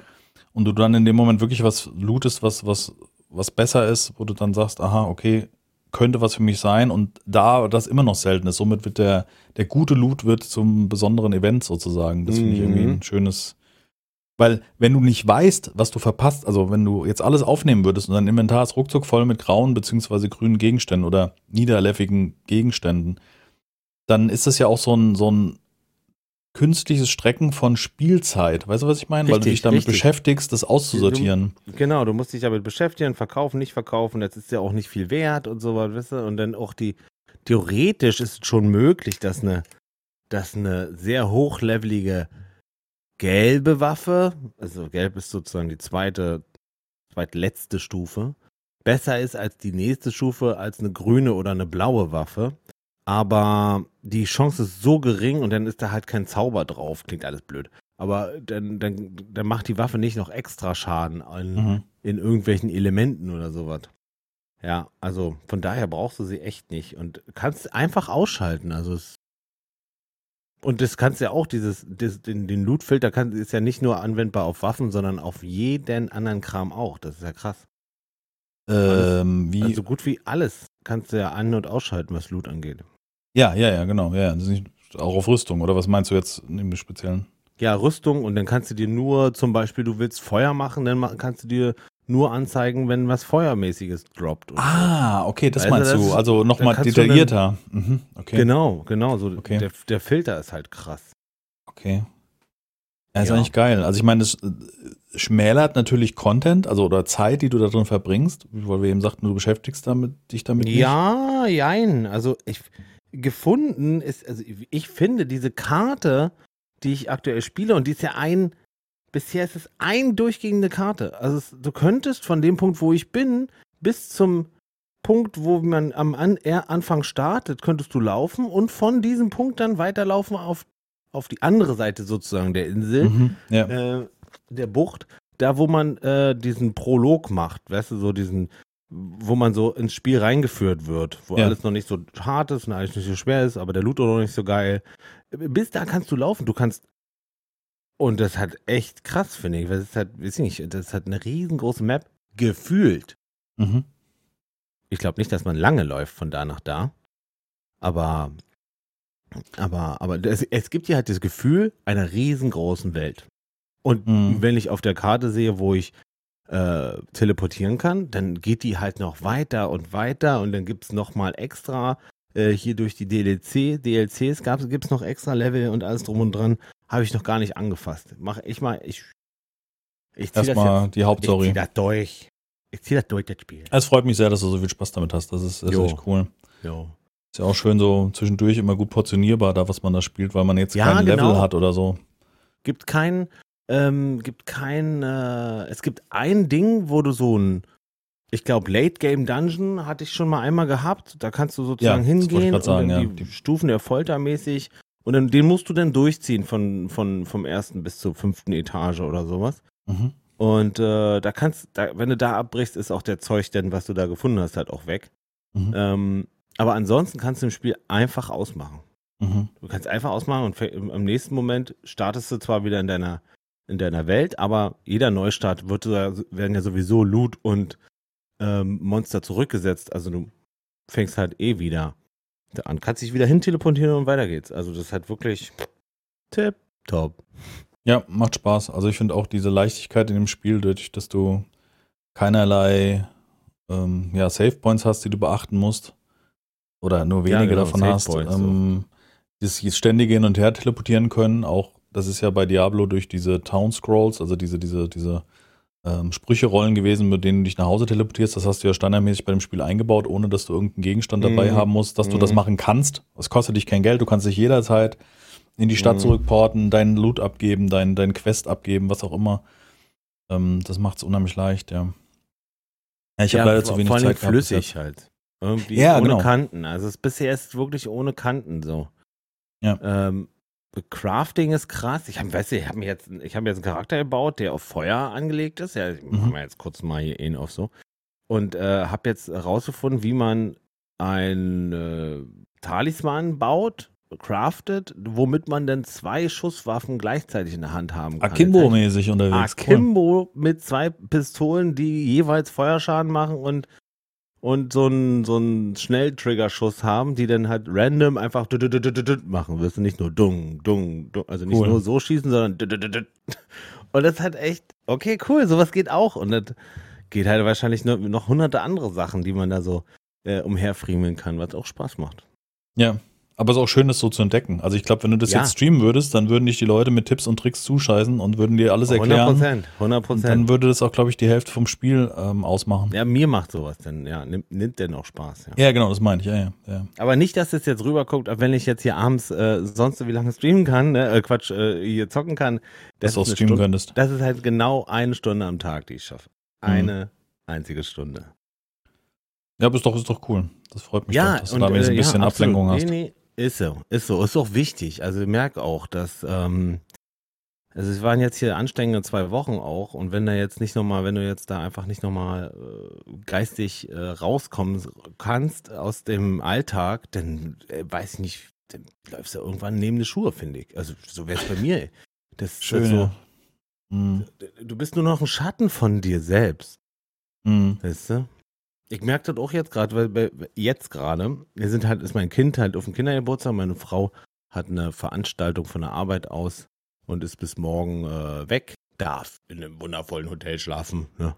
Und du dann in dem Moment wirklich was lootest, was, was, was besser ist, wo du dann sagst, aha, okay, könnte was für mich sein und da das immer noch selten ist. Somit wird der, der gute Loot wird zum besonderen Event sozusagen. Das finde ich irgendwie Mhm. ein schönes. Weil, wenn du nicht weißt, was du verpasst, also wenn du jetzt alles aufnehmen würdest und dein Inventar ist ruckzuck voll mit grauen beziehungsweise grünen Gegenständen oder niederleffigen Gegenständen, dann ist das ja auch so ein, so ein künstliches Strecken von Spielzeit. Weißt du, was ich meine? Weil du Richtig, dich damit richtig. beschäftigst, das auszusortieren. genau. Du musst dich damit beschäftigen, verkaufen, nicht verkaufen. Das ist ja auch nicht viel wert und so was, wisst ihr? Und dann auch die, theoretisch ist es schon möglich, dass eine, dass eine sehr hochlevelige gelbe Waffe, also gelb ist sozusagen die zweite, zweitletzte Stufe, besser ist als die nächste Stufe, als eine grüne oder eine blaue Waffe. Aber die Chance ist so gering und dann ist da halt kein Zauber drauf. Klingt alles blöd. Aber dann, dann, dann macht die Waffe nicht noch extra Schaden in, Mhm. in irgendwelchen Elementen oder sowas. Ja, also von daher brauchst du sie echt nicht und kannst einfach ausschalten. Also es und das kannst ja auch, dieses, das, den, den Loot-Filter kann, ist ja nicht nur anwendbar auf Waffen, sondern auf jeden anderen Kram auch. Das ist ja krass. Ähm, wie, Also gut wie alles kannst du ja an- und ausschalten, was Loot angeht. Ja, ja, ja, genau. Ja, das ist nicht, auch auf Rüstung, oder was meinst du jetzt dem Speziellen? Ja, Rüstung und dann kannst du dir nur, zum Beispiel, du willst Feuer machen, dann kannst du dir nur anzeigen, wenn was Feuermäßiges droppt. Ah, okay, das du, meinst das du. Also nochmal du dann- detaillierter. Mhm, okay. Genau, genau. So Okay. der, der Filter ist halt krass. Okay. Ja, ist Ja. eigentlich geil. Also ich meine, es äh, schmälert natürlich Content, also oder Zeit, die du da drin verbringst, weil wir eben sagten, du beschäftigst damit, dich damit nicht. Ja, jein. Also ich gefunden ist, also ich finde diese Karte, die ich aktuell spiele, und die ist ja ein, bisher ist es ein durchgehende Karte. Also es, du könntest von dem Punkt, wo ich bin, bis zum Punkt, wo man am An Anfang startet, könntest du laufen und von diesem Punkt dann weiterlaufen auf, auf die andere Seite sozusagen der Insel. Mhm, ja. äh, der Bucht, da wo man äh, diesen Prolog macht, weißt du, so diesen, wo man so ins Spiel reingeführt wird, wo Ja. alles noch nicht so hart ist und alles nicht so schwer ist, aber der Loot auch noch nicht so geil. Bis da kannst du laufen, du kannst und das hat echt krass, finde ich, weil es hat, weiß ich nicht, das hat eine riesengroße Map gefühlt. Mhm. Ich glaube nicht, dass man lange läuft von da nach da, aber aber aber es, es gibt ja halt das Gefühl einer riesengroßen Welt. Und Mhm. wenn ich auf der Karte sehe, wo ich äh, teleportieren kann, dann geht die halt noch weiter und weiter und dann gibt's noch mal extra äh, hier durch die DLC, DLCs gab gibt's noch extra Level und alles drum und dran, habe ich noch gar nicht angefasst. Mach ich mal, ich ich zieh das jetzt, die ich zieh Hauptstory. das durch. Ich zieh das durch, das Spiel. Es freut mich sehr, dass du so viel Spaß damit hast. Das ist, das ist echt cool. Jo. Ist ja auch schön so zwischendurch immer gut portionierbar, da was man da spielt, weil man jetzt Ja, kein genau. Level hat oder so. gibt kein, ähm, gibt kein, äh, es gibt ein Ding, wo du so ein, ich glaube, Late Game Dungeon hatte ich schon mal einmal gehabt. Da kannst du sozusagen Ja, hingehen sagen, und dann ja. die Stufen der Folter mäßig und dann, den musst du dann durchziehen von, von, vom ersten bis zur fünften Etage oder sowas. Mhm. Und äh, da kannst, da, wenn du da abbrichst, ist auch der Zeug denn, was du da gefunden hast, halt auch weg. Mhm. Ähm, aber ansonsten kannst du im Spiel einfach ausmachen. Mhm. Du kannst einfach ausmachen und im nächsten Moment startest du zwar wieder in deiner, in deiner Welt, aber jeder Neustart wird, ja- werden ja sowieso Loot und ähm, Monster zurückgesetzt. Also du fängst halt eh wieder an, kannst dich wieder hin teleportieren und weiter geht's. Also das ist halt wirklich tip top. Ja, macht Spaß. Also ich finde auch diese Leichtigkeit in dem Spiel, dadurch, dass du keinerlei ähm, ja, Save Points hast, die du beachten musst. Oder nur Ja, wenige genau, davon hast. Ähm, dieses ständige Hin und Her teleportieren können, auch das ist ja bei Diablo durch diese Town Scrolls, also diese, diese, diese ähm, Sprüche-Rollen gewesen, mit denen du dich nach Hause teleportierst. Das hast du ja standardmäßig bei dem Spiel eingebaut, ohne dass du irgendeinen Gegenstand dabei Mhm. haben musst, dass du das Mhm. machen kannst. Es kostet dich kein Geld, du kannst dich jederzeit in die Stadt Mhm. zurückporten, deinen Loot abgeben, deinen dein Quest abgeben, was auch immer. Ähm, das macht es unheimlich leicht, ja. ja ich habe leider zu wenig vor allem Zeit gehabt flüssig halt. Irgendwie Ja, ohne genau. Kanten. Also es bisher ist wirklich ohne Kanten so. Ja. Ähm, Crafting ist krass. Ich habe, ich habe mir jetzt, ich habe jetzt einen Charakter gebaut, der auf Feuer angelegt ist. Ja, ich Mhm. mache mal jetzt kurz mal hier ihn auf so. Und äh, habe jetzt herausgefunden, wie man ein äh, Talisman baut, craftet, womit man dann zwei Schusswaffen gleichzeitig in der Hand haben kann. Akimbo-mäßig unterwegs. Cool. Akimbo mit zwei Pistolen, die jeweils Feuerschaden machen und, und so einen so einen Schnelltriggerschuss haben, die dann halt random einfach machen. Wirst du nicht nur dung, dung, dung, also nicht Cool. nur so schießen, sondern und das hat echt, okay, cool, sowas geht auch. Und das geht halt wahrscheinlich noch, noch hunderte andere Sachen, die man da so äh, umherfriemeln kann, was auch Spaß macht. Ja, aber es ist auch schön, das so zu entdecken. Also ich glaube, wenn du das Ja. jetzt streamen würdest, dann würden dich die Leute mit Tipps und Tricks zuscheißen und würden dir alles 100 erklären. Prozent, 100 Und Prozent. dann würde das auch, glaube ich, die Hälfte vom Spiel ähm, ausmachen. Ja, mir macht sowas denn, ja, nimmt, nimmt denn auch Spaß, ja. Ja, genau, das meine ich. Ja, ja, ja. Aber nicht, dass es jetzt rüberguckt, wenn ich jetzt hier abends äh, sonst so wie lange streamen kann, ne, äh, Quatsch, äh, hier zocken kann, Dass das du auch streamen Stunde, könntest. das ist halt genau eine Stunde am Tag, die ich schaffe. Eine einzige Stunde. Ja, aber ist doch, ist doch cool. Das freut mich doch, dass du und, da wenigstens ein äh, bisschen ja, absolut. Ablenkung hast. Nee, nee, ist so, ist so, ist auch wichtig. Also ich merke auch, dass, ähm, also es waren jetzt hier anstrengende zwei Wochen auch und wenn da jetzt nicht nochmal, wenn du jetzt da einfach nicht nochmal äh, geistig äh, rauskommen kannst aus dem Alltag, dann äh, weiß ich nicht, dann läufst du irgendwann neben die Schuhe, finde ich. Also so wäre es bei mir. Das ist Schön, so, ja. Mhm. du bist nur noch ein Schatten von dir selbst. Mhm. Weißt du? Ich merke das auch jetzt gerade, weil bei, jetzt gerade, wir sind halt, ist mein Kind halt auf dem Kindergeburtstag, meine Frau hat eine Veranstaltung von der Arbeit aus und ist bis morgen äh, weg. Darf in einem wundervollen Hotel schlafen. Ne?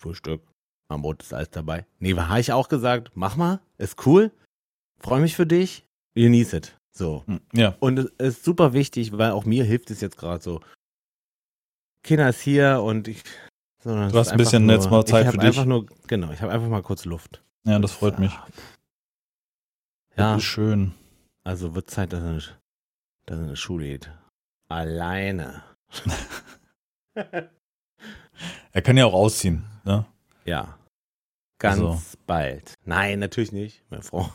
Frühstück, Armbrot ist alles dabei. Nee, habe ich auch gesagt, mach mal, ist cool. Freue mich für dich. Genieß es. So. Hm, Ja. Und es ist super wichtig, weil auch mir hilft es jetzt gerade so. Kinder ist hier und ich. So, Du hast ein bisschen jetzt mal Zeit ich für dich. Nur, genau, ich habe einfach mal kurz Luft. Ja, das freut mich. Ja, Das ist schön. also wird Zeit, dass er, dass er in die Schule geht. Alleine. Er kann ja auch ausziehen. Ne? Ja. Ganz Also. bald. Nein, natürlich nicht. Meine Frau.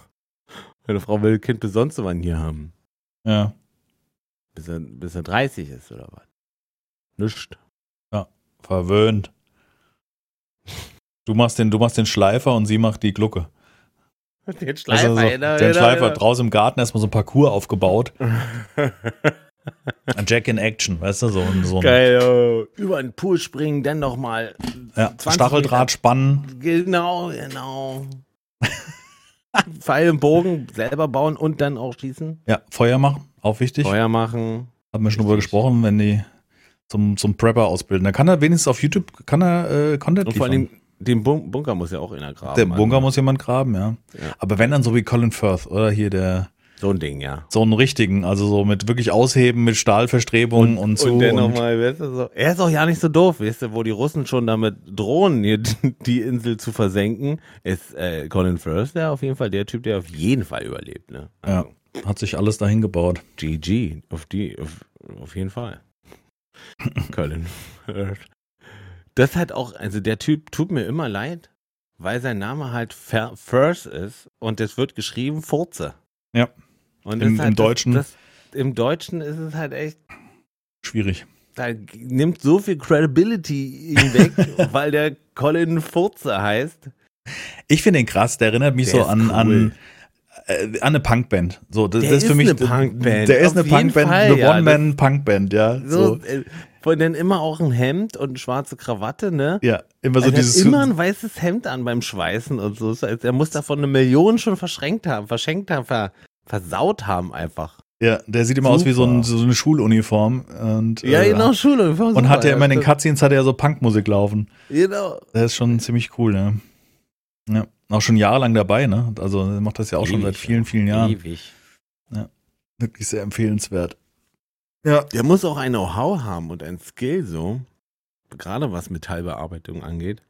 Meine Frau will ein Kind bis sonst wann hier haben. Ja. Bis er, bis er 30 ist oder was? Nischt. Verwöhnt. Du machst den, du machst den Schleifer und sie macht die Glucke. Den Also so, den Schleifer draußen im Garten erstmal so ein Parcours aufgebaut. Ein Jack in Action, weißt du, so ein, so ein Geil, oh. über den Pool springen, dann noch mal ja, 20 Stacheldraht spannen. Genau, genau. Pfeil und Bogen selber bauen und dann auch schießen. Ja, Feuer machen, auch wichtig. Feuer machen. Haben wir schon drüber gesprochen, wenn die zum, zum Prepper ausbilden. Da kann er wenigstens auf YouTube, kann er äh, Content Und vor liefern. allem, den Bun Bunker muss ja auch einer graben. Der Bunker also. muss jemand graben, ja. Ja. Aber wenn dann so wie Colin Firth oder hier der, So ein Ding, ja. so einen richtigen, also so mit wirklich Ausheben, mit Stahlverstrebungen und, so. Und dann und- nochmal, weißt du, so. Er ist auch ja nicht so doof, weißt du, wo die Russen schon damit drohen, hier die Insel zu versenken, ist äh, Colin Firth der auf jeden Fall der Typ, der auf jeden Fall überlebt, ne? Ja. hat sich alles dahin gebaut. GG, auf die, auf, auf jeden Fall. Colin Firth. Das hat auch, also der Typ tut mir immer leid, weil sein Name halt Firth ist und das wird geschrieben Furze. Ja. Und Im- halt im Deutschen- Das, das, Im Deutschen ist es halt echt Schwierig. da nimmt so viel Credibility ihm weg, weil der Colin Furze heißt. Ich finde ihn krass, der erinnert mich Der so an, cool. an, an eine Punkband. So, das, Der das ist für mich. eine Punkband. Der ist Auf eine Punkband, Fall, eine. One-Man-Punkband, ja. So, So. äh, von dann immer auch ein Hemd und eine schwarze Krawatte, ne? Ja, immer so Also er dieses. hat immer ein weißes Hemd an beim Schweißen und so. Er muss davon eine Million schon verschenkt haben, verschenkt haben, ver, versaut haben einfach. Ja, der sieht immer aus wie so, ein, Super. so eine Schuluniform. Und, Ja, äh, genau, Schule. Und hat ja immer in den Cut. Cutscenes hat er ja so Punkmusik laufen. Genau. Der ist schon ziemlich cool, ja. Ja, auch schon jahrelang dabei, ne? Also er macht das ja auch schon seit Ewig, vielen, vielen Jahren. Ewig. Wirklich sehr empfehlenswert. Ja. Der muss auch ein Know-how haben und ein Skill so. Gerade was Metallbearbeitung angeht.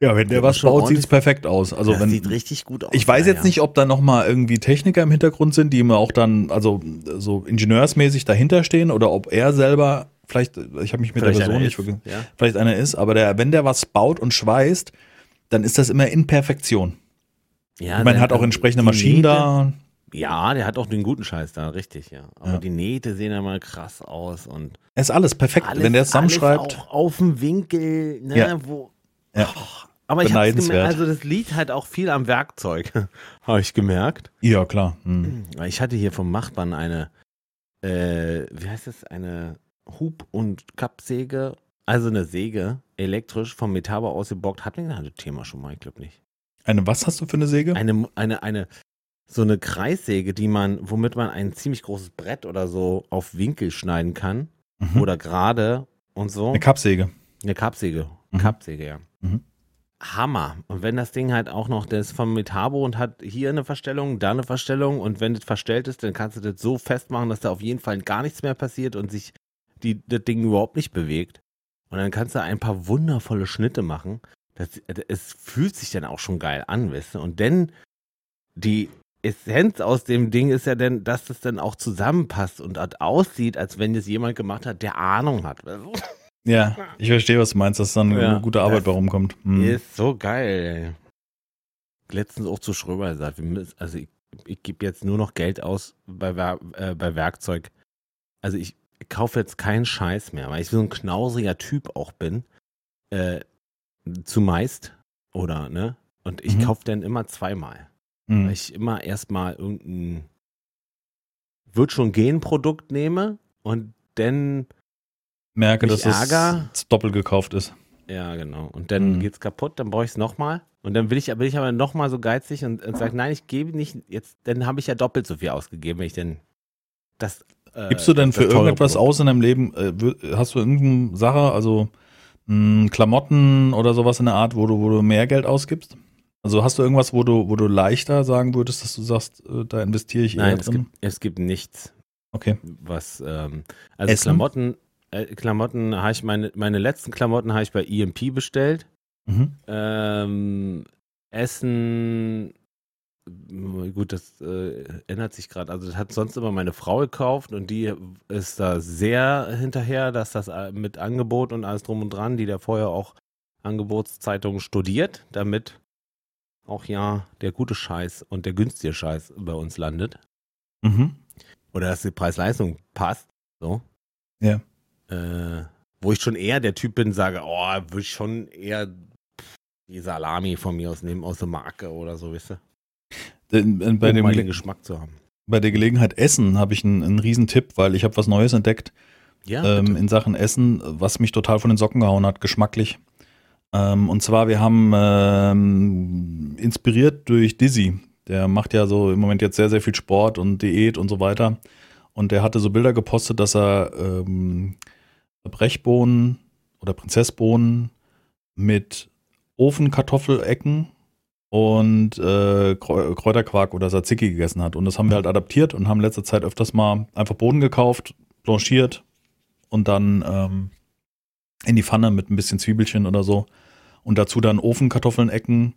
Ja, wenn der Ja, was baut, ordentlich. sieht's perfekt aus. Also das wenn sieht richtig gut aus. ich weiß ja, jetzt nicht, ob da noch mal irgendwie Techniker im Hintergrund sind, die immer auch dann also so ingenieursmäßig dahinter stehen oder ob er selber vielleicht ich habe mich mit Vielleicht der Person nicht ist, wirklich Ja. vielleicht einer ist, aber der wenn der was baut und schweißt, dann ist das immer in Perfektion. Ja, ich meine, dann- hat auch entsprechende Maschinen Nähte- da. Ja, der hat auch den guten Scheiß da, richtig, ja. Aber Ja. die Nähte sehen ja mal krass aus und Es ist alles perfekt, alles, wenn der es zusammenschreibt. auch auf dem Winkel, ne, Ja. wo. Ja. Oh, aber ich hab's gemerkt, also das liegt halt auch viel am Werkzeug, habe ich gemerkt. Ja, klar. Hm. Weil Ich hatte hier vom Machbarn eine, äh, wie heißt es, eine Hub- und Kappsäge, also eine Säge, elektrisch vom Metabo ausgebockt. Hatten wir das Thema schon mal? Ich glaube nicht. Eine was hast du für eine Säge? Eine, eine, eine, so eine Kreissäge, die man, womit man ein ziemlich großes Brett oder so auf Winkel schneiden kann Mhm. oder gerade und so. Eine Kappsäge. Eine Kappsäge. Mhm. Kappsäge, ja. Mhm. Hammer. Und wenn das Ding halt auch noch, das ist vom Metabo und hat hier eine Verstellung, da eine Verstellung und wenn das verstellt ist, dann kannst du das so festmachen, dass da auf jeden Fall gar nichts mehr passiert und sich die, das Ding überhaupt nicht bewegt. Und dann kannst du ein paar wundervolle Schnitte machen. Das, es fühlt sich dann auch schon geil an, weißt du? Und dann die Essenz aus dem Ding ist ja dann, dass das dann auch zusammenpasst und aussieht, als wenn das jemand gemacht hat, der Ahnung hat. Ja, ich verstehe, was du meinst, dass dann Ja, eine gute Arbeit bei rumkommt. Hm. Ist so geil, ey. Letztens auch zu Schröber gesagt, müssen, also ich, ich gebe jetzt nur noch Geld aus bei, äh, bei Werkzeug. Also ich kaufe jetzt keinen Scheiß mehr, weil ich so ein knausriger Typ auch bin. Äh, zumeist. Oder, ne? Und ich Mhm. kaufe dann immer zweimal. Hm. Weil ich immer erstmal irgendein wird schon gehen Produkt nehme und dann Merke, dass es Ärger. doppelt gekauft ist. Ja, genau. Und dann Mhm. geht's kaputt, dann brauche ich es nochmal. Und dann will ich, bin ich aber nochmal so geizig und, und sage, nein, ich gebe nicht, jetzt, dann habe ich ja doppelt so viel ausgegeben, wenn ich dann das. Äh, Gibst du denn für irgendetwas Produkt. aus in deinem Leben? Äh, hast du irgendeine Sache, also mh, Klamotten oder sowas in der Art, wo du, wo du mehr Geld ausgibst? Also hast du irgendwas, wo du, wo du leichter sagen würdest, dass du sagst, äh, da investiere ich eher Nein, es drin? gibt, es gibt nichts, Okay. was. Ähm, also Essen? Klamotten. Äh, Klamotten habe ich meine, meine letzten Klamotten habe ich bei EMP bestellt. Mhm. Ähm, Essen, gut, das äh, ändert sich gerade. Also das hat sonst immer meine Frau gekauft und die ist da sehr hinterher, dass das äh, mit Angebot und alles drum und dran, die da vorher auch Angebotszeitungen studiert, damit auch ja der gute Scheiß und der günstige Scheiß bei uns landet. Mhm. Oder dass die Preis-Leistung passt. So. Ja. Äh, wo ich schon eher der Typ bin, sage, oh, würde ich schon eher die Salami von mir aus nehmen, aus der Marke oder so, wisst ihr? In- Bei, um dem, mal den Geschmack zu haben. bei der Gelegenheit Essen habe ich einen, einen riesen Tipp, weil ich habe was Neues entdeckt Ja, ähm, in Sachen Essen, was mich total von den Socken gehauen hat, geschmacklich. Ähm, und zwar, wir haben ähm, inspiriert durch Dizzy. Der macht ja so im Moment jetzt sehr, sehr viel Sport und Diät und so weiter. Und der hatte so Bilder gepostet, dass er ähm, Brechbohnen oder Prinzessbohnen mit Ofenkartoffelecken und äh, Kräu- Kräuterquark oder Tzatziki gegessen hat. Und das haben wir halt adaptiert und haben in letzter Zeit öfters mal einfach Bohnen gekauft, blanchiert und dann ähm, in die Pfanne mit ein bisschen Zwiebelchen oder so. Und dazu dann Ofenkartoffeln Ecken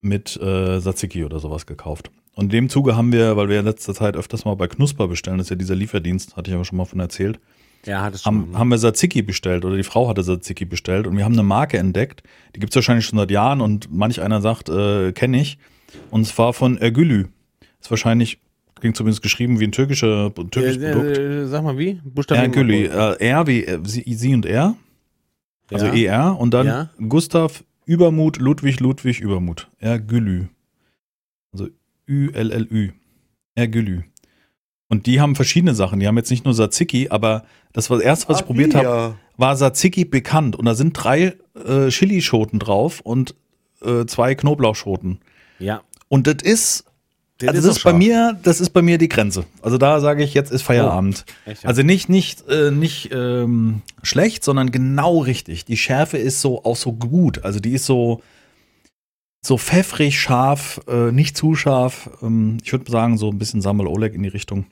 mit äh, Tzatziki oder sowas gekauft. Und in dem Zuge haben wir, weil wir in letzter Zeit öfters mal bei Knusper bestellen, das ist ja dieser Lieferdienst, hatte ich aber schon mal von erzählt, ja, hat es schon. haben, mal. haben wir Tzatziki bestellt oder die Frau hatte Tzatziki bestellt und wir haben eine Marke entdeckt, die gibt's wahrscheinlich schon seit Jahren und manch einer sagt, äh, kenne ich. Und zwar von Ergülü. Ist wahrscheinlich, klingt zumindest geschrieben wie ein türkischer, ein türkisches äh, Produkt. äh, sag mal wie? Buchstabieren wir Ergülü. Äh, R wie äh, sie, sie und R, also ja. ER und dann Ja. Gustav Übermut, Ludwig, Ludwig, Übermut. Ergülü. Also Ü-L-L-Ü. Ergülü. Und die haben verschiedene Sachen. Die haben jetzt nicht nur Tzatziki, aber das war das erste, was ich probiert habe, war Tzatziki bekannt. Und da sind drei äh, Chilischoten drauf und äh, zwei Knoblauchschoten. Ja. Und das ist, Das also ist das ist bei scharf. mir, das ist bei mir die Grenze. Also da sage ich, jetzt ist Feierabend. Echt, ja. Also nicht, nicht, äh, nicht ähm, schlecht, sondern genau richtig. Die Schärfe ist so auch so gut. Also die ist so, so pfeffrig, scharf, äh, nicht zu scharf. Ähm, ich würde sagen, so ein bisschen Samuel Oleg in die Richtung.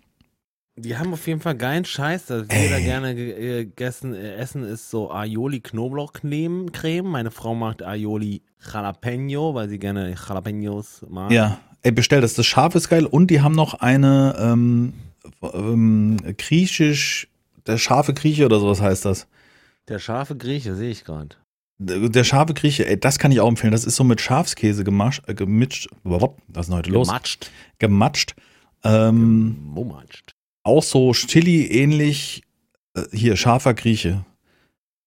Die haben auf jeden Fall geilen Scheiß. Das jeder Ey. gerne ge- äh, gegessen, äh, essen ist so Aioli Knoblauchcreme. Creme. Meine Frau macht Aioli Jalapeno, weil sie gerne Jalapenos mag. Ja, ey, bestell das. Das Scharf ist geil. Und die haben noch eine ähm, ähm, griechisch, der scharfe Grieche oder sowas heißt das. Der scharfe Grieche sehe ich gerade. Der scharfe Grieche, ey, das kann ich auch empfehlen. Das ist so mit Schafskäse gemasch, äh, gemischt. Was ist denn heute los? Gematscht. Gematscht. Ähm, Mumatscht. auch so Chili ähnlich. Äh, hier, scharfer Grieche.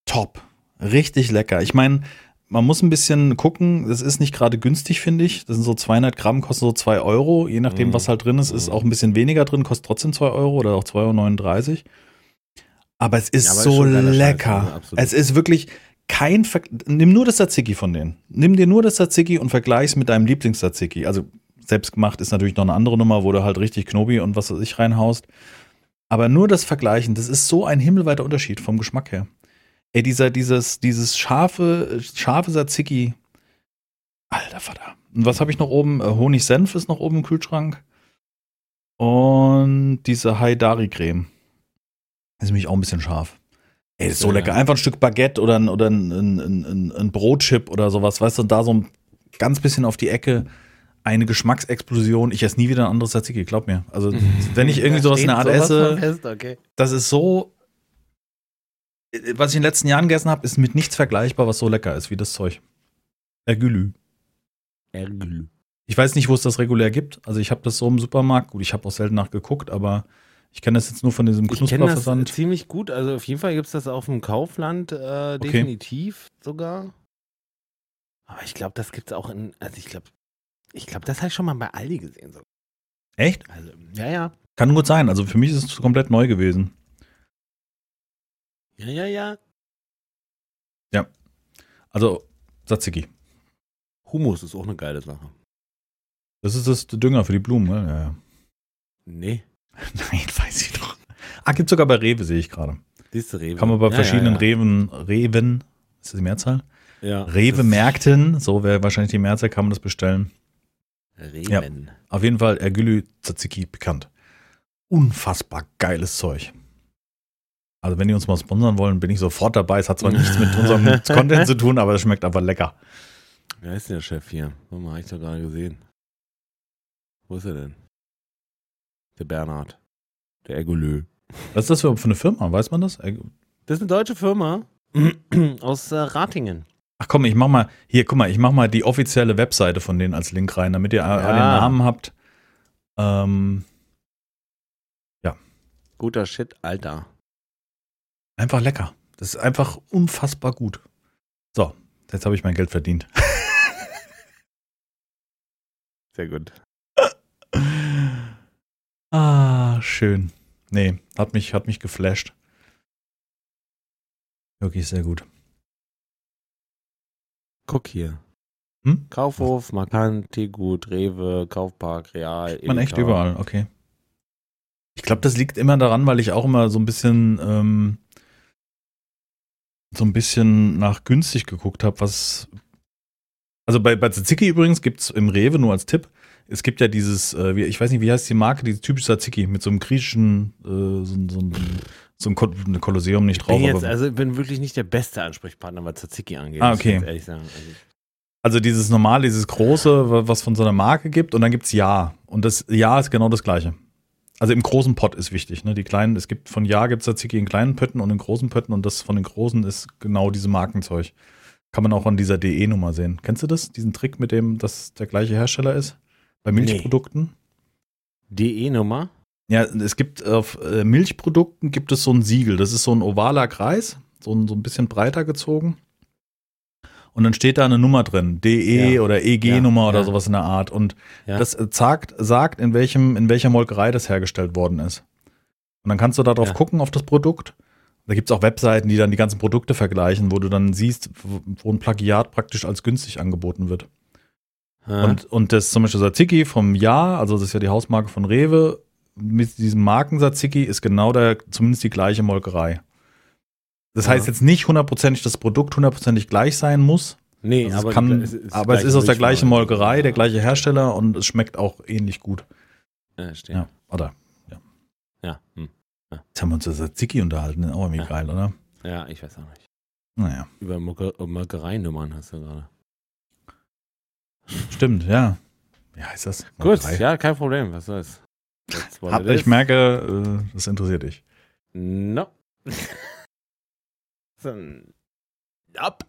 Top. Richtig lecker. Ich meine, man muss ein bisschen gucken. Das ist nicht gerade günstig, finde ich. Das sind so 200 Gramm, kosten so 2 Euro. Je nachdem, Mhm. was halt drin ist, ist Mhm. auch ein bisschen weniger drin, kostet trotzdem 2 Euro oder auch 2,39 Euro. Aber es ist Ja, aber ist so schon geiler Scheiß, lecker. also es ist wirklich kein Ver Nimm nur das Tzatziki von denen. Nimm dir nur das Tzatziki und vergleich's mit deinem Lieblings-Tzatziki. Also selbstgemacht ist natürlich noch eine andere Nummer, wo du halt richtig Knobi und was weiß ich reinhaust. Aber nur das Vergleichen, das ist so ein himmelweiter Unterschied vom Geschmack her. Ey, dieser, dieses, dieses scharfe, scharfe Tzatziki. Alter Vater. Und was habe ich noch oben? Äh, Honig-Senf ist noch oben im Kühlschrank. Und diese Haidari-Creme. Ist nämlich auch ein bisschen scharf. Ey, das ist so Ja. lecker. Einfach ein Stück Baguette oder ein, oder ein, ein, ein, ein Brotchip oder sowas, weißt du, und da so ein ganz bisschen auf die Ecke eine Geschmacksexplosion. Ich esse nie wieder ein anderes Tzatziki, glaub mir. Also, wenn ich irgendwie sowas in der Art esse, Fest, okay. das ist so. Was ich in den letzten Jahren gegessen habe, ist mit nichts vergleichbar, was so lecker ist wie das Zeug. Ergülü. Erglü. Ich weiß nicht, wo es das regulär gibt. Also ich habe das so im Supermarkt. Gut, ich habe auch selten nachgeguckt, aber ich kenne das jetzt nur von diesem Ich kenne das Knusperversand. ziemlich gut. Also auf jeden Fall gibt es das auf dem Kaufland äh, definitiv sogar. Aber ich glaube, das gibt es auch in. Also ich glaube, ich glaube, das habe ich schon mal bei Aldi gesehen. So. Echt? Also, ja, ja. Kann gut sein. Also für mich ist es komplett neu gewesen. Ja, ja, ja. Also Tzatziki. Humus ist auch eine geile Sache. Das ist das Dünger für die Blumen, ne? Ja, ja. Nee. Nein, weiß ich doch. Ah, gibt sogar bei Rewe, sehe ich gerade. Du, Rewe. Kann man bei Ja, verschiedenen ja, ja. Reven, Reven, ist das die Mehrzahl? Ja, Rewe-Märkten, so wäre wahrscheinlich die Mehrzahl, kann man das bestellen. Reven. Auf jeden Fall Ergülü Tzatziki bekannt. Unfassbar geiles Zeug. Also wenn die uns mal sponsern wollen, bin ich sofort dabei. Es hat zwar nichts mit unserem Content zu tun, aber es schmeckt einfach lecker. Wer ist denn der Chef hier? Warte mal, hab ich doch gerade gesehen. Wo ist er denn? Der Bernhard. Der Ergolö. Was ist das für eine Firma? Weiß man das? Das ist eine deutsche Firma aus äh, Ratingen. Ach komm, ich mach mal, hier, guck mal, ich mach mal die offizielle Webseite von denen als Link rein, damit ihr alle den Namen habt. Ähm, Guter Shit, Alter. einfach lecker. Das ist einfach unfassbar gut. So, jetzt habe ich mein Geld verdient. Sehr gut. Ah, schön. Nee, hat mich, hat mich geflasht. Wirklich sehr gut. Guck hier. Hm? Kaufhof, Markant, Teegut, Rewe, Kaufpark, Real. Man echt Edeka. überall, okay. Ich glaube, das liegt immer daran, weil ich auch immer so ein bisschen, ähm, so ein bisschen nach günstig geguckt habe, was. Also bei, bei Tzatziki übrigens gibt es im Rewe nur als Tipp. Es gibt ja dieses, äh, wie, ich weiß nicht, wie heißt die Marke, dieses typische Tzatziki mit so einem griechischen, äh, so, so, so ein Ko ein Kolosseum nicht drauf. Bin jetzt, also ich bin wirklich nicht der beste Ansprechpartner, was Tzatziki angeht. Ah, ich okay. ehrlich sagen. Also, Also dieses normale, dieses große, wa- was von so einer Marke gibt und dann gibt's Ja. Und das Ja ist genau das gleiche. Also im großen Pot ist wichtig, ne? Die kleinen, es gibt von Ja gibt's Tzatziki in kleinen Pötten und in großen Pötten und das von den großen ist genau diese Markenzeug. Kann man auch an dieser DE-Nummer sehen. Kennst du das? Diesen Trick, mit dem das der gleiche Hersteller ist? Bei Nee. Milchprodukten? DE-Nummer? Ja, es gibt auf äh, Milchprodukten gibt es so ein Siegel. Das ist so ein ovaler Kreis, so ein, so ein bisschen breiter gezogen. Und dann steht da eine Nummer drin, DE Ja. oder EG-Nummer Ja, oder ja. sowas in der Art. Und das äh, sagt, sagt in, welchem, in welcher Molkerei das hergestellt worden ist. Und dann kannst du da drauf Ja. gucken auf das Produkt. Da gibt es auch Webseiten, die dann die ganzen Produkte vergleichen, wo du dann siehst, wo ein Plagiat praktisch als günstig angeboten wird. Hä? Und, und das zum Beispiel Tzatziki vom Jahr, also das ist ja die Hausmarke von Rewe, mit diesem Marken Tzatziki ist genau der, zumindest die gleiche Molkerei. Das Ja. heißt jetzt nicht hundertprozentig, dass das Produkt hundertprozentig gleich sein muss. nee, Also aber, es, kann, es ist aber es ist aus der gleichen. Molkerei, der gleiche Hersteller und es schmeckt auch ähnlich gut. Ja, stimmt. Ja, oder? Ja. Hm. Jetzt haben wir uns über Tzatziki unterhalten, auch irgendwie Ja. geil, oder? ja, ich weiß auch nicht. Naja, Über Molke- Molkereinummern hast du gerade. Stimmt, ja. Wie heißt das? Gut, Molkerei. ja, kein Problem. Was soll's? Hab, ich is. merke, äh, das interessiert dich. No. so, ab.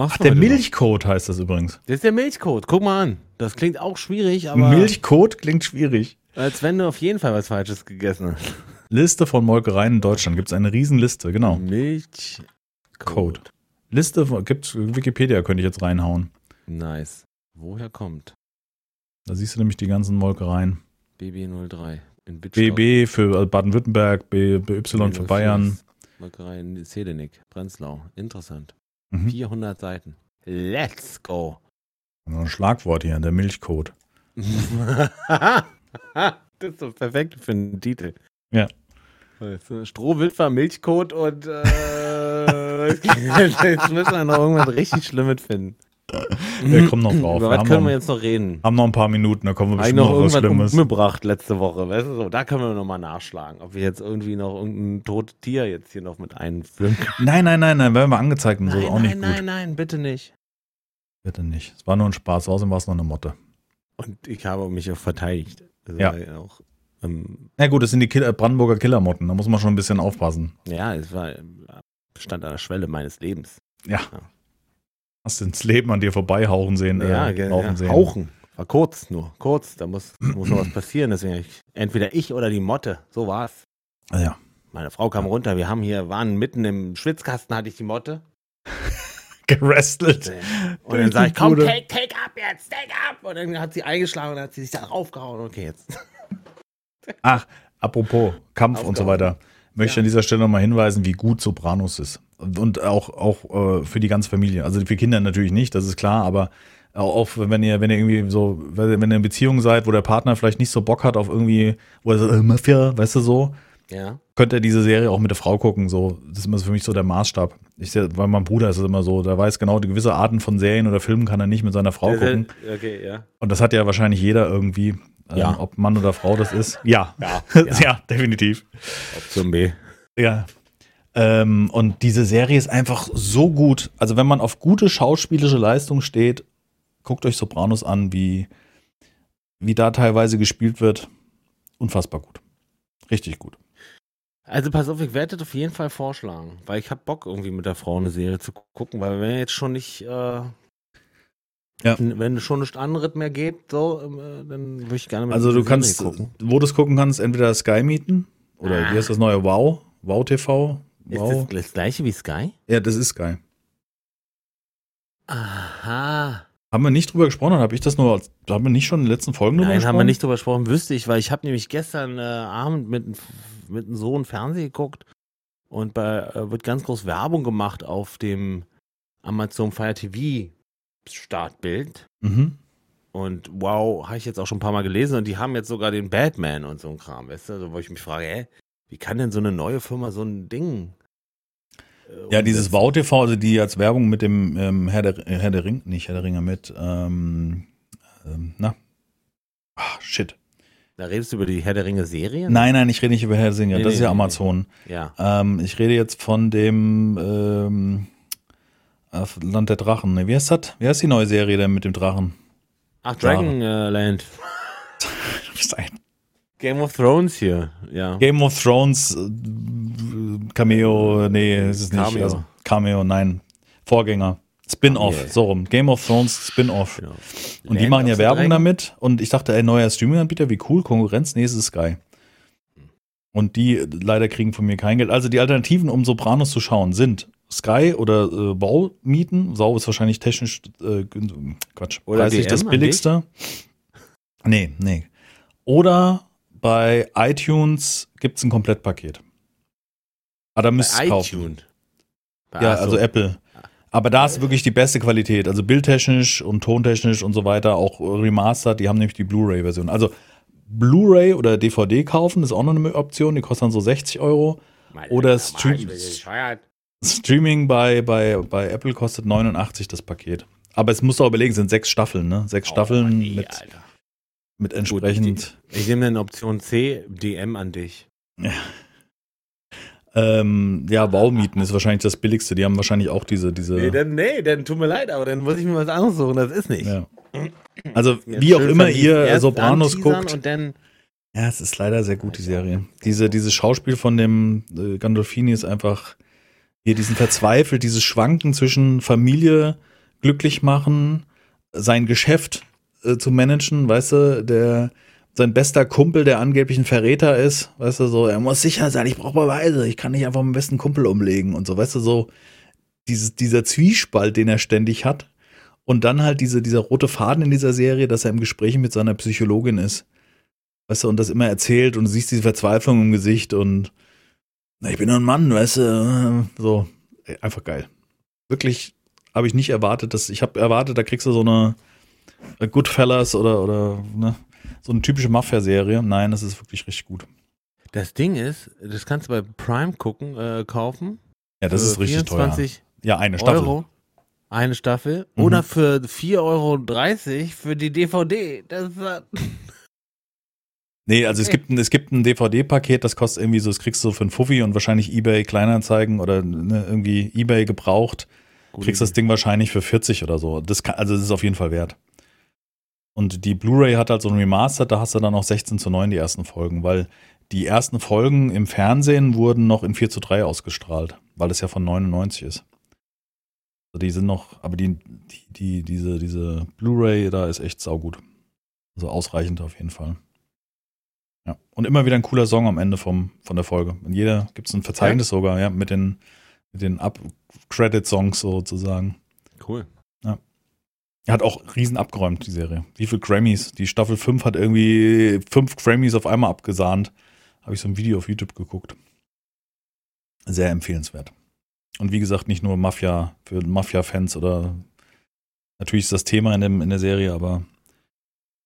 Ach, der. Milchcode heißt das übrigens. Das ist der Milchcode. Guck mal an. Das klingt auch schwierig, aber Milchcode klingt schwierig. als wenn du auf jeden Fall was Falsches gegessen hast. Liste von Molkereien in Deutschland. Gibt es eine Riesenliste, genau. Milchcode. Liste von- gibt's Wikipedia, könnte ich jetzt reinhauen. Nice. Woher kommt Da siehst du nämlich die ganzen Molkereien. BB03 in? BB für äh, Baden-Württemberg, BY für Bayern. Molkerei in Selenik, Prenzlau. Interessant. Mhm. 400 Seiten. Let's go. Noch ein Schlagwort hier, der Milchcode. das ist so perfekt für einen Titel. Ja. Du, Strohwitwer, Milchcode und äh, jetzt müssen wir noch irgendwas richtig Schlimmes finden. Wir kommen noch drauf. Über was haben können noch- wir jetzt noch reden? Haben noch ein paar Minuten, da kommen wir bestimmt noch noch was Schlimmes. umgebracht letzte Woche, weißt du so, da können wir nochmal nachschlagen, ob wir jetzt irgendwie noch irgendein totes Tier jetzt hier noch mit einführen können. Nein, nein, nein, nein, werden wir angezeigt und so, auch nicht nein, gut. nein, nein, bitte nicht. Bitte nicht. Es war nur ein Spaß, außerdem war es nur eine Motte. Und ich habe mich auch verteidigt. Das Ja. war Auch, ähm, Na gut, das sind die Killer, Brandenburger Killermotten, da muss man schon ein bisschen aufpassen. ja, es war stand an der Schwelle meines Lebens. Ja. Hast du ins Leben an dir vorbeihauchen sehen, ja, äh, ge- laufen ja, sehen. hauchen. War kurz nur, kurz. Da muss, muss noch was passieren. Deswegen ich, entweder ich oder die Motte. So war's. Ah, ja. Meine Frau kam runter. Wir haben hier, waren mitten im Schwitzkasten, hatte ich die Motte. Gerestelt. Und dann sag ich, komm, take, take up jetzt, take up. Und dann hat sie eingeschlagen und hat sie sich da raufgehauen. Okay, jetzt. Ach, apropos Kampf und so weiter. Möchte ich Ja. an dieser Stelle nochmal hinweisen, wie gut Sopranos ist. Und auch, auch äh, für die ganze Familie. Also für Kinder natürlich nicht, das ist klar, aber Auch wenn ihr, wenn ihr irgendwie so, wenn ihr in Beziehung seid, wo der Partner vielleicht nicht so Bock hat auf irgendwie, wo er so, äh, Mafia, weißt du so, Ja. könnt ihr diese Serie auch mit der Frau gucken. So, das ist immer für mich so der Maßstab. Ich seh, bei meinem Bruder ist es immer so, der weiß genau, die gewisse Arten von Serien oder Filmen kann er nicht mit seiner Frau gucken. Okay, ja. Und das hat ja wahrscheinlich jeder irgendwie, ähm, Ja. ob Mann oder Frau das ist. Ja, Ja. ja, definitiv. Option B. Ja. Ähm, und diese Serie ist einfach so gut. Also wenn man auf gute schauspielische Leistung steht, guckt euch Sopranos an, wie, wie da teilweise gespielt wird. Unfassbar gut. Richtig gut. Also pass auf, ich werde das auf jeden Fall vorschlagen, weil ich habe Bock irgendwie mit der Frau eine Serie zu gucken, weil wenn jetzt schon nicht, äh, wenn schon nichts anderes mehr geht, so, ähm, äh, dann würde ich gerne mit Also du kannst, gucken. wo du es gucken kannst, entweder Sky mieten oder Ah. wie heißt das neue Wow? Wow TV? Ist Wow. das das gleiche wie Sky? Ja, das ist Sky. Aha. Haben wir nicht drüber gesprochen oder habe ich das nur, haben wir nicht schon in den letzten Folgen drüber Nein, gesprochen? haben wir nicht drüber gesprochen, wüsste ich, weil ich habe nämlich gestern äh, Abend mit, mit dem Sohn Fernsehen geguckt und bei äh, wird ganz groß Werbung gemacht auf dem Amazon Fire TV Startbild. Mhm. Und wow, habe ich jetzt auch schon ein paar Mal gelesen und die haben jetzt sogar den Batman und so ein Kram, weißt du? Also, wo ich mich frage, hä, wie kann denn so eine neue Firma so ein Ding? äh, Ja, dieses? Wow TV, also die als Werbung mit dem ähm, Herr, der, äh, Herr der Ring, nicht Herr der Ringe, mit, ähm, ähm, na, ah, shit. Da redest du über die Herr der Ringe Serie? Nein, nein, ich rede nicht über Herr der Ringe, Nee, das ist nee, ja nee, Amazon. Ja. Ähm, ich rede jetzt von dem ähm, äh, Land der Drachen. Ne, Wie heißt das? Wie heißt die neue Serie denn mit dem Drachen? Ach, Dragonland. Du bist ein Game of Thrones hier, ja. Game of Thrones äh, Cameo, nee, ist es nicht. Cameo. Also, Cameo, nein. Vorgänger. Spin-off, Yeah. so rum. Game of Thrones Spin-off. Genau. Und die machen ja Werbung Dragon. damit und ich dachte, ey, neuer Streaming-Anbieter, wie cool, Konkurrenz, nee, es ist Sky. Und die äh, leider kriegen von mir kein Geld. Also die Alternativen, um Sopranos zu schauen, sind Sky oder äh, Bau mieten. Sau ist wahrscheinlich technisch, äh, Quatsch, Oder preislich DM das billigste. Nee, nee. Oder bei iTunes gibt es ein Komplettpaket. Aber da müsst ihr Bei kaufen. iTunes. Ja, also Apple. Aber da ist wirklich die beste Qualität. Also bildtechnisch und tontechnisch und so weiter, auch remastered. Die haben nämlich die Blu-ray-Version. Also Blu-ray oder DVD kaufen ist auch noch eine Option. Die kostet dann so 60 Euro. Mein oder Stream- Ich. Streaming bei, bei, bei Apple kostet 89 das Paket. Aber es musst du auch überlegen, es sind sechs Staffeln, ne? Sechs Staffeln Oh, nee, mit, Alter. mit Gut, entsprechend. Ich nehme dann Option C, DM an dich. Ähm, ja, Baumieten ist wahrscheinlich das billigste. Die haben wahrscheinlich auch diese, diese. Nee, dann, nee, dann tut mir leid, aber dann muss ich mir was anderes suchen. Das ist nicht. ja. Also, Jetzt wie auch immer ihr Sopranos guckt. Und dann, Ja, es ist leider sehr gut, die Serie. Diese, dieses Schauspiel von dem äh, Gandolfini ist einfach hier diesen verzweifelt, dieses Schwanken zwischen Familie glücklich machen, sein Geschäft äh, zu managen, weißt du, der sein bester Kumpel, der angeblich ein Verräter ist, weißt du, so, er muss sicher sein, ich brauche Beweise, ich kann nicht einfach meinen besten Kumpel umlegen und so, weißt du, so dieses, dieser Zwiespalt, den er ständig hat. Und dann halt diese, dieser rote Faden in dieser Serie, dass er im Gespräch mit seiner Psychologin ist. Weißt du, und das immer erzählt und du siehst diese Verzweiflung im Gesicht und na, ich bin nur ein Mann, weißt du, so, ey, einfach geil. Wirklich habe ich nicht erwartet, dass ich habe erwartet, da kriegst du so eine äh, Goodfellas oder oder ne, so eine typische Mafia-Serie. Nein, das ist wirklich richtig gut. das Ding ist, das kannst du bei Prime gucken, äh, kaufen. Ja, das ist richtig 24 teuer. Ja, eine Staffel. Euro. Eine Staffel. Mhm. Oder für 4,30 Euro für die DVD. Das war, Nee, also es Okay. gibt ein, es gibt ein DVD-Paket, das kostet irgendwie so, das kriegst du für einen Fuffi und wahrscheinlich eBay Kleinanzeigen oder ne, irgendwie eBay gebraucht. kriegst das Ding wahrscheinlich für 40 oder so. Das kann, also das ist auf jeden Fall wert. Und die Blu-ray hat halt so ein Remaster, da hast du dann auch 16 zu 9 die ersten Folgen, weil die ersten Folgen im Fernsehen wurden noch in 4 zu 3 ausgestrahlt, weil es ja von 99 ist. Also die sind noch, aber die, die, die diese, diese Blu-ray da ist echt saugut. Also ausreichend auf jeden Fall. Ja. Und immer wieder ein cooler Song am Ende vom, von der Folge. In jeder gibt es ein Verzeichnis sogar, ja, mit den, mit den Up-Credit-Songs sozusagen. Cool. Er hat auch riesen abgeräumt, die Serie. Wie viel Grammys? Die Staffel 5 hat irgendwie fünf Grammys auf einmal abgesahnt. Habe ich so ein Video auf YouTube geguckt. Sehr empfehlenswert. Und wie gesagt, nicht nur Mafia für Mafia-Fans oder Natürlich ist das Thema in, dem, in der Serie, aber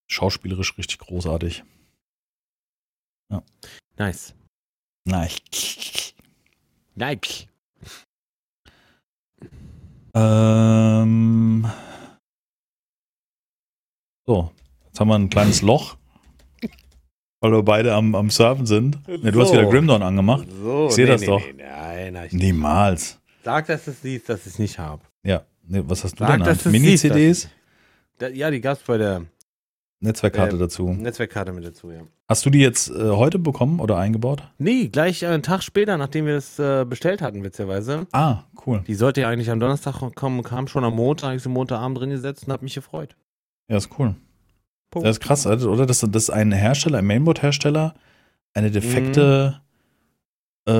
schauspielerisch richtig großartig. Nice. Nein. Nice. Ähm. So, jetzt haben wir ein kleines Loch, weil wir beide am, am Surfen sind. Ne, du hast So. wieder Grimdawn angemacht. So, Ich seh das doch. Nee, nein, nein, ich Niemals. Sag, dass du es siehst, dass ich es nicht habe. Ja, was hast du Sag, denn? es Mini-CDs? Ja, die gab's bei der Netzwerkkarte Äh, dazu. Netzwerkkarte mit dazu, ja. Hast du die jetzt äh, heute bekommen oder eingebaut? Nee, gleich einen Tag später, nachdem wir das äh, bestellt hatten, witzigerweise. Ah, cool. Die sollte ja eigentlich am Donnerstag kommen, kam schon am Montag, ich sie Montagabend drin gesetzt und hab mich gefreut. Ja, ist cool. Punkt. Das ist krass, Alter, oder? Das, das ist ein Hersteller, ein Mainboard-Hersteller, eine defekte Mhm.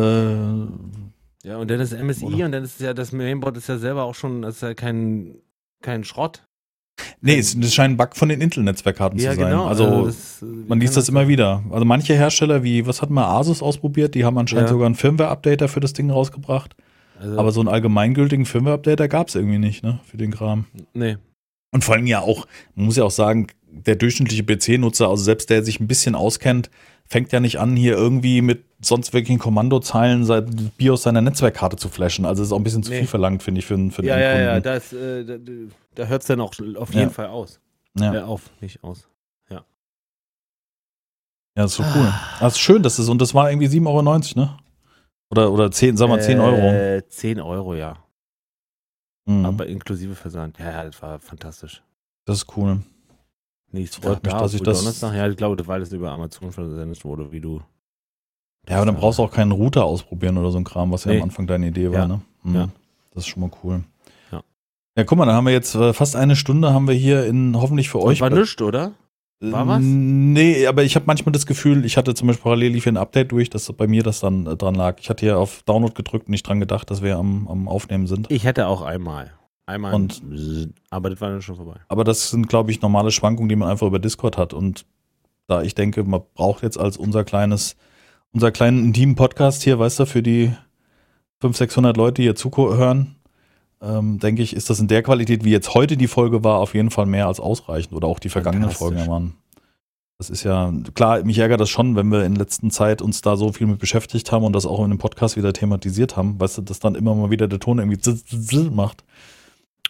äh, Ja, und dann ist MSI Oder? und dann ist ja, das Mainboard ist ja selber auch schon, das ist ja kein, kein Schrott. Nee, es, das scheint ein Bug von den Intel-Netzwerkkarten zu sein. Also, das, äh, man liest kann das immer wieder. Also manche Hersteller, wie, was hat mal Asus ausprobiert, die haben anscheinend Ja. sogar einen Firmware-Updater für das Ding rausgebracht. Also, Aber so einen allgemeingültigen Firmware-Updater gab es irgendwie nicht, ne, für den Kram. nee. Und vor allem ja auch, man muss ja auch sagen, der durchschnittliche PC-Nutzer, also selbst der sich ein bisschen auskennt, fängt ja nicht an, hier irgendwie mit sonst wirklichen Kommandozeilen sein BIOS seiner Netzwerkkarte zu flashen. Also das ist auch ein bisschen zu Nee. viel verlangt, finde ich, für, für den Ja, ja, ja, Endkunden. Da, äh, hört es dann auch auf Ja. jeden Fall aus. Ja, Äh, ja, auf, nicht aus. das ist so cool. Das ist schön, dass das, und das war irgendwie 7,90 Euro, ne? Oder, oder 10, sagen wir 10 Euro. Äh, 10 Euro, ja. Mhm. Aber inklusive Versand. Ja, ja, das war fantastisch. das ist cool. Nächsten Freut Tag mich, da, dass ich das- Donnerstag, ja, ich glaube, weil es über Amazon versendet wurde, wie du. Ja, aber dann brauchst du auch keinen Router ausprobieren oder so ein Kram, was ja Nee. am Anfang deine Idee war, Ja. ne? Mhm. Ja. Das ist schon mal cool. Ja. Guck mal, dann haben wir jetzt äh, fast eine Stunde haben wir hier in hoffentlich für euch. war nichts, oder? War was? Nee, aber ich habe manchmal das Gefühl, ich hatte zum Beispiel parallel lief hier ein Update durch, dass bei mir das dann äh, dran lag. Ich hatte hier auf Download gedrückt und nicht dran gedacht, dass wir am, am Aufnehmen sind. Ich hätte auch einmal. Einmal. Und- aber das war dann schon vorbei. Aber das sind, glaube ich, normale Schwankungen, die man einfach über Discord hat. Und da ich denke, man braucht jetzt als unser kleines, unser kleinen intimen Podcast hier, weißt du, für die 500, 600 Leute, die hier zuhören, ähm, denke ich, ist das in der Qualität, wie jetzt heute die Folge war, auf jeden Fall mehr als ausreichend. Oder auch die vergangenen. Folgen ja waren. Das ist ja, klar, mich ärgert das schon, wenn wir in letzter Zeit uns da so viel mit beschäftigt haben und das auch in dem Podcast wieder thematisiert haben, weißt du, dass dann immer mal wieder der Ton irgendwie zzz, zzz macht.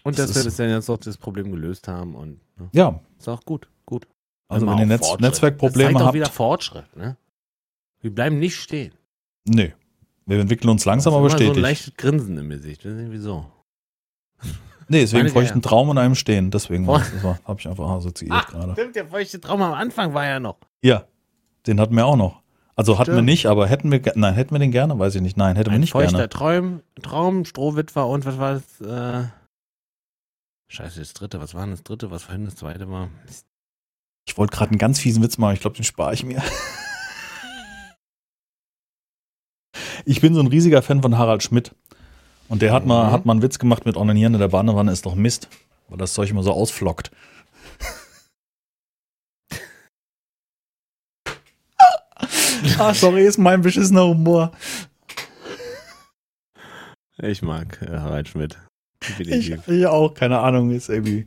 Und Das dass wir das dann jetzt auch das Problem gelöst haben und ne? Ja, ist auch gut, gut. also wenn ihr Netz. Netzwerkprobleme das zeigt auch habt. wieder Fortschritt, ne? Wir bleiben nicht stehen. Nee. Wir entwickeln uns langsam, aber ist immer so ein stetig. leichtes Grinsen im Gesicht. Das ist irgendwie so. Nee, deswegen Meine feuchten Herren. Traum in einem Stehen. Deswegen habe ich einfach assoziiert Ah, gerade. stimmt, der feuchte Traum am Anfang war ja noch. Ja, den hatten wir auch noch. Also hatten wir Stimmt. nicht, aber hätten wir, nein, hätten wir den gerne, weiß ich nicht. Nein, hätten wir nicht feuchter gerne. Traum, Traum, Strohwitwer und was war das? Äh, Scheiße, das dritte. Was war denn das dritte? Was vorhin das zweite war? Ich wollte gerade einen ganz fiesen Witz machen, ich glaube, den spare ich mir. Ich bin so ein riesiger Fan von Harald Schmidt. Und der hat, mal, Mhm. hat mal einen Witz gemacht mit Onanieren in der Badewanne ist doch Mist, weil das Zeug immer so ausflockt. ah, sorry, ist mein beschissener Humor. Ich mag äh, Harald Schmidt. Ich, ich auch, keine Ahnung, ist irgendwie.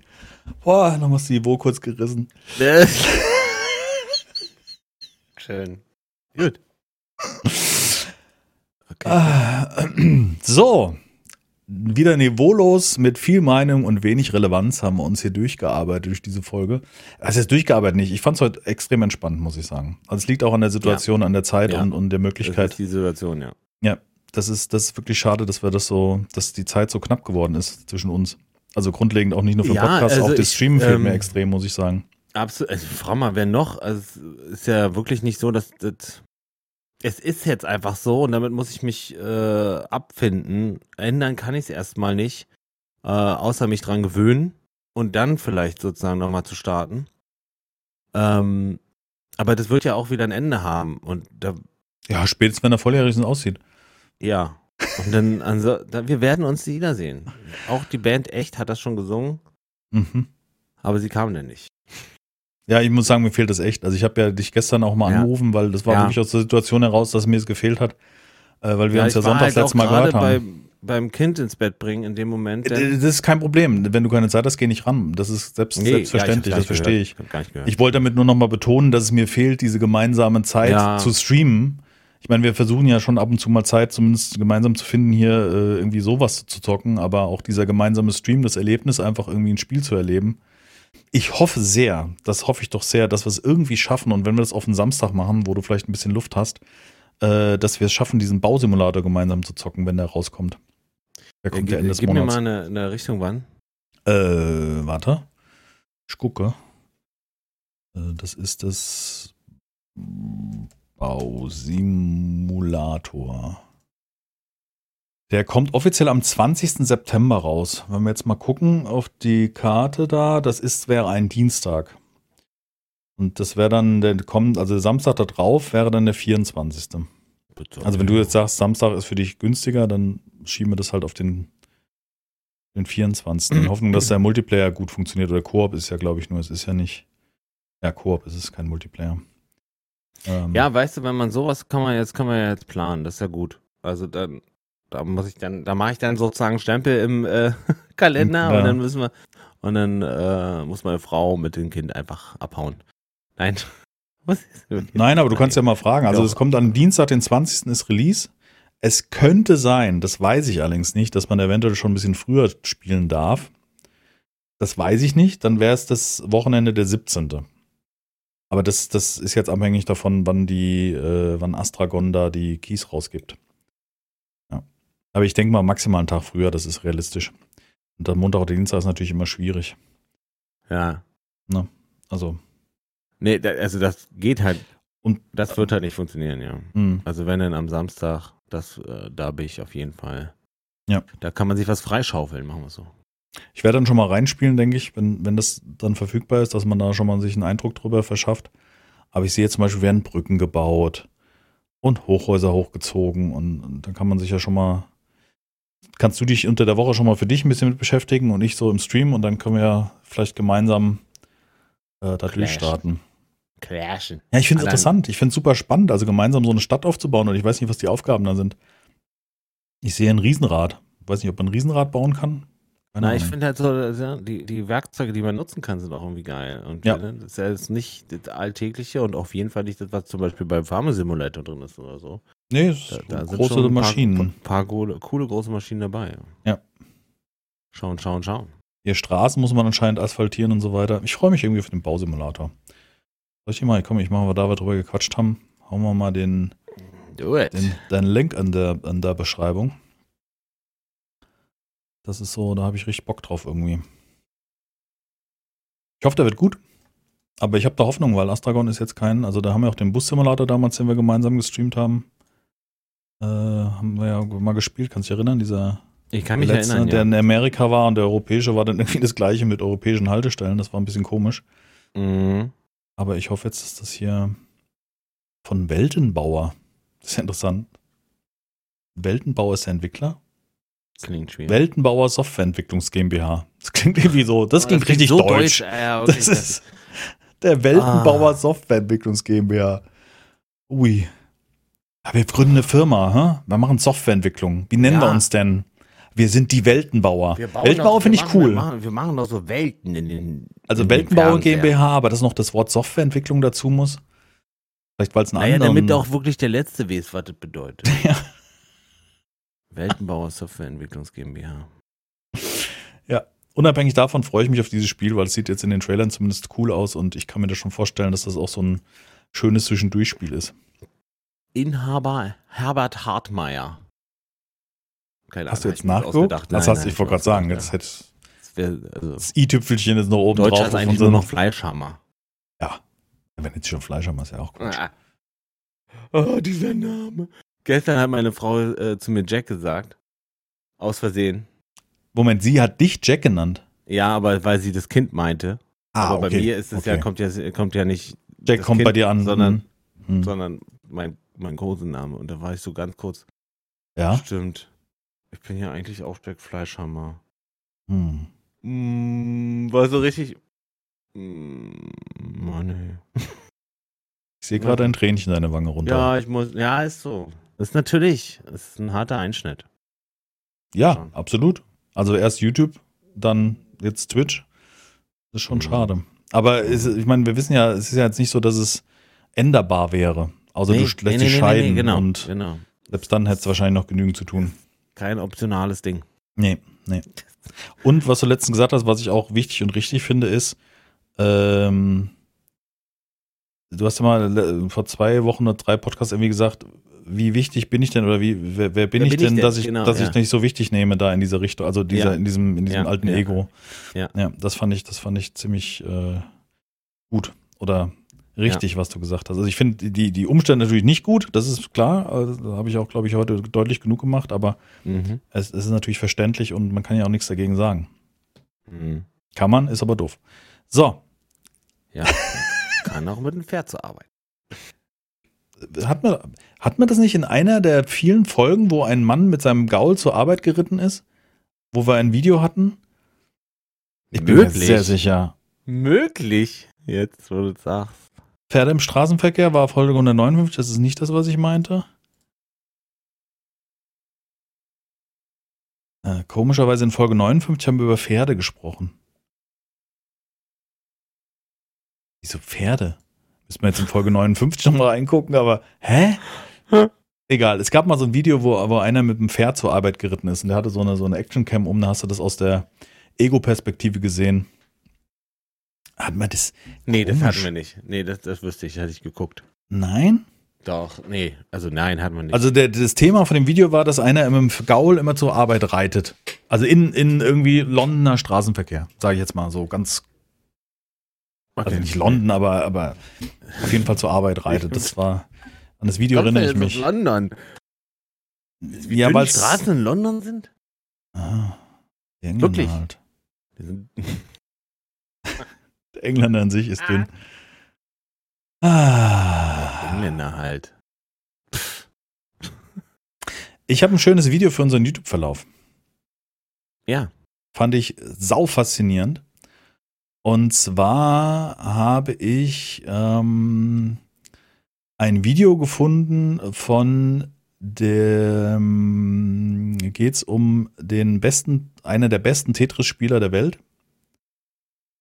Boah, nochmal das Niveau kurz gerissen. Schön. Gut. Okay. Ah, So, wieder niveaulos mit viel Meinung und wenig Relevanz haben wir uns hier durchgearbeitet durch diese Folge. Also jetzt durchgearbeitet nicht. Ich fand es heute extrem entspannt, muss ich sagen. Also es liegt auch an der Situation, an der Zeit Ja. und, und der Das Möglichkeit. ist die Situation, ja. Das ist, das ist wirklich schade, dass wir das so, dass die Zeit so knapp geworden ist zwischen uns. Also grundlegend auch nicht nur für Ja, Podcast, also auch das Streamen fehlt ähm, mir extrem, muss ich sagen. Absolut. Also, frag mal, wer noch? Also, es ist ja wirklich nicht so, dass das. Es ist jetzt einfach so und damit muss ich mich äh, abfinden. Ändern kann ich es erstmal nicht, äh, außer mich dran gewöhnen und dann vielleicht sozusagen nochmal zu starten. Ähm, aber das wird ja auch wieder ein Ende haben und da, Ja, spätestens wenn er volljährig aussieht. ja. Und dann, also, da, wir werden uns wiedersehen. Auch die Band Echt hat das schon gesungen, Mhm. aber sie kam denn nicht. Ja, ich muss sagen, mir fehlt das echt. Also ich habe ja dich gestern auch mal Ja. angerufen, weil das war Ja. wirklich aus der Situation heraus, dass mir es gefehlt hat. äh, weil wir Ja, uns ja ich sonntags halt letztes Mal gehört haben. Bei, beim Kind ins Bett bringen in dem Moment. Äh, Das ist kein Problem. Wenn du keine Zeit hast, geh nicht ran. Das ist selbst, selbstverständlich, das verstehe ich. Gehört. Ich wollte damit nur nochmal betonen, dass es mir fehlt, diese gemeinsame Zeit zu streamen. Ich meine, wir versuchen ja schon ab und zu mal Zeit, zumindest gemeinsam zu finden, hier äh, irgendwie sowas zu zocken, aber auch dieser gemeinsame Stream, das Erlebnis, einfach irgendwie ein Spiel zu erleben. Ich hoffe sehr, das hoffe ich doch sehr, dass wir es irgendwie schaffen und wenn wir das auf einen Samstag machen, wo du vielleicht ein bisschen Luft hast, äh, dass wir es schaffen, diesen Bausimulator gemeinsam zu zocken, wenn der rauskommt. Der Ja, kommt ja gib, Ende des gib mir Monats. mal eine, eine Richtung, wann? Äh, warte. Ich gucke. Äh, Das ist das Bausimulator. Der kommt offiziell am 20. September raus. Wenn wir jetzt mal gucken auf die Karte da, das ist, wäre ein Dienstag. Und das wäre dann, der kommt, also Samstag da drauf wäre dann der 24. Also wenn du jetzt sagst, Samstag ist für dich günstiger, dann schieben wir das halt auf den, den 24. In Hoffnung, dass der Multiplayer gut funktioniert. Oder Koop ist ja, glaube ich, nur, es ist ja nicht. Ja, Koop, es ist kein Multiplayer. Ähm, Ja, weißt du, wenn man sowas kann man jetzt, kann man ja jetzt planen, das ist ja gut. Also dann, da muss ich dann, da mache ich dann sozusagen Stempel im äh, Kalender Ja. und dann müssen wir, und dann äh, muss meine Frau mit dem Kind einfach abhauen. Nein. Nein, aber du kannst ja mal fragen. Also es kommt am Dienstag, den 20. ist Release. Es könnte sein, das weiß ich allerdings nicht, dass man eventuell schon ein bisschen früher spielen darf. Das weiß ich nicht. Dann wäre es das Wochenende der 17. Aber das, das ist jetzt abhängig davon, wann die, äh, wann Astragon da die Keys rausgibt. Aber ich denke mal maximal einen Tag früher, das ist realistisch. Und der Montag oder Dienstag ist natürlich immer schwierig. Ja. Also, Nee, also das geht halt. Und- das wird halt nicht funktionieren, ja. mh. Also wenn dann am Samstag, das, äh, da bin ich auf jeden Fall. Ja. Da kann man sich was freischaufeln, machen wir so. Ich werde dann schon mal reinspielen, denke ich, wenn, wenn das dann verfügbar ist, dass man da schon mal sich einen Eindruck drüber verschafft. Aber ich sehe zum Beispiel, werden Brücken gebaut und Hochhäuser hochgezogen und, und dann kann man sich ja schon mal, kannst du dich unter der Woche schon mal für dich ein bisschen mit beschäftigen und ich so im Stream und dann können wir ja vielleicht gemeinsam äh, da durchstarten. Crashen. Ja, ich finde es interessant. Ich finde es super spannend, also gemeinsam so eine Stadt aufzubauen und ich weiß nicht, was die Aufgaben da sind. Ich sehe ein Riesenrad. Ich weiß nicht, ob man ein Riesenrad bauen kann. Keine Na, ich finde halt so, ja, die, die Werkzeuge, die man nutzen kann, sind auch irgendwie geil. Und Ja. ne, das ist ja jetzt nicht das Alltägliche und auf jeden Fall nicht das, was zum Beispiel beim Farmer-Simulator drin ist oder so. Nee, es Da, da sind große schon ein paar, Maschinen. paar coole, coole große Maschinen dabei. Ja. Schauen, schauen, schauen. Hier Straßen muss man anscheinend asphaltieren und so weiter. Ich freue mich irgendwie auf den Bausimulator. Soll ich dir mal, komm, ich mache mal, da wir drüber gequatscht haben, hauen wir mal den, Do it. den, den Link an der, an der Beschreibung. Das ist so, da habe ich richtig Bock drauf irgendwie. Ich hoffe, der wird gut. Aber ich habe da Hoffnung, weil Astragon ist jetzt kein, also da haben wir auch den Bus-Simulator damals, den wir gemeinsam gestreamt haben. Äh, haben wir ja mal gespielt, kannst du dich erinnern? Dieser Ich kann mich der letzte, erinnern, der ja. in Amerika war und der europäische war dann irgendwie das gleiche mit europäischen Haltestellen. Das war ein bisschen komisch. Mhm. Aber ich hoffe jetzt, dass das hier von Weltenbauer. Das ist ja interessant. Weltenbauer ist der Entwickler. Klingt schwierig. Weltenbauer Softwareentwicklungs GmbH. Das klingt irgendwie so. Das Oh, klingt richtig so deutsch. Ja, okay, Das ist der Weltenbauer Ah. Softwareentwicklungs GmbH. Ui. Ja, wir gründen eine Firma, hä? Wir machen Softwareentwicklung. Wie nennen Ja. wir uns denn? Wir sind die Weltenbauer. Weltenbauer finde ich cool. Wir machen, wir machen doch so Welten in den. Also in Weltenbauer. GmbH, aber dass noch das Wort Softwareentwicklung dazu muss. Vielleicht weil es ein Naja, anderen. damit auch wirklich der Letzte weiß, was das bedeutet. Ja. Weltenbauer Softwareentwicklungs GmbH. Unabhängig davon freue ich mich auf dieses Spiel, weil es sieht jetzt in den Trailern zumindest cool aus und ich kann mir das schon vorstellen, dass das auch so ein schönes Zwischendurchspiel ist. Inhaber Herbert Hartmeier. Keine Hast du Ahnung, jetzt ich mir nachgeguckt? ausgedacht. Das Nein, hast, nein, ich wollte gerade sagen, jetzt hätte ja. Also, das i-Tüpfelchen jetzt noch oben Deutsch drauf. ist auf eigentlich nur noch Fleischhammer. Ja, wenn jetzt schon Fleisch haben, ist ja auch gut. Ah. Oh, dieser Name. Gestern hat meine Frau äh, zu mir Jack gesagt. Aus Versehen. Moment, sie hat dich Jack genannt. Ja, aber weil sie das Kind meinte. aber bei mir ist es ja, Ah, okay. kommt ja, kommt ja nicht, Jack kommt Kind, bei dir an. sondern- Hm. sondern mein, mein Kosename. Und da war ich so ganz kurz. Ja. Stimmt. Ich bin ja eigentlich auch Jack Fleischhammer. Hm. Mm, war so richtig. Mm, Mann, ey. Ich sehe gerade ein Tränchen deine Wange runter. Ja, ich muss. Ja, ist so. Das ist natürlich, das ist ein harter Einschnitt. Ja, Schon. absolut. Also erst YouTube, dann jetzt Twitch. Das ist schon Mhm. schade. Aber es, ich meine, wir wissen ja, es ist ja jetzt nicht so, dass es änderbar wäre. Also Nee, du lässt nee, dich nee, scheiden genau, und genau. selbst dann hättest du wahrscheinlich noch genügend zu tun. Kein optionales Ding. Nee, nee. Und was du letztens gesagt hast, was ich auch wichtig und richtig finde, ist, ähm, du hast ja mal äh, vor zwei Wochen oder drei Podcasts irgendwie gesagt, wie wichtig bin ich denn oder wie, wer, wer bin Wer ich bin ich denn, denn? dass ich, Genau, dass ja. ich nicht so wichtig nehme da in dieser Richtung, also dieser, Ja. in diesem, in diesem Ja, alten. Ego. Ja. ja, das fand ich, das fand ich ziemlich äh, gut oder richtig, was du gesagt hast. Also ich finde die, die Umstände natürlich nicht gut, das ist klar, also, habe ich auch, glaube ich, heute deutlich genug gemacht, aber Mhm. es, es ist natürlich verständlich und man kann ja auch nichts dagegen sagen. Mhm. Kann man, ist aber doof. So, Ja. Kann auch mit dem Pferd zur Arbeit. hat man, hat man das nicht in einer der vielen Folgen, wo ein Mann mit seinem Gaul zur Arbeit geritten ist? Wo wir ein Video hatten? Ich bin mir sehr sicher. Möglich. Jetzt, wo du sagst. Pferde im Straßenverkehr war Folge 159, das ist nicht das, was ich meinte. Äh, komischerweise in Folge 59 haben wir über Pferde gesprochen. Wieso Pferde? Müssen wir jetzt in Folge 59 nochmal reingucken, aber hä? Egal, es gab mal so ein Video, wo, wo einer mit einem Pferd zur Arbeit geritten ist und der hatte so eine, so eine Actioncam um, da hast du das aus der Ego-Perspektive gesehen. Hat man das? Nee, das Komisch. hatten wir nicht. Nee, das, das wüsste ich, hatte ich geguckt. Nein? Doch, nee. Also nein, hatten wir nicht. Also der, das Thema von dem Video war, dass einer im Gaul immer zur Arbeit reitet. Also in, in irgendwie Londoner Straßenverkehr, sage ich jetzt mal so ganz, also nicht London, aber, aber auf jeden Fall zur Arbeit reitet. Das war, an das Video erinnere ich mich. London. Wie Ja, weil's- Straßen in London sind? Ah, Wirklich? halt. Die sind Engländer an sich ist dünn. Ah. Engländer halt. Ich habe ein schönes Video für unseren YouTube-Verlauf. Ja. fand ich sau faszinierend. Und zwar habe ich ähm, ein Video gefunden von dem, geht's um den besten, einer der besten Tetris-Spieler der Welt.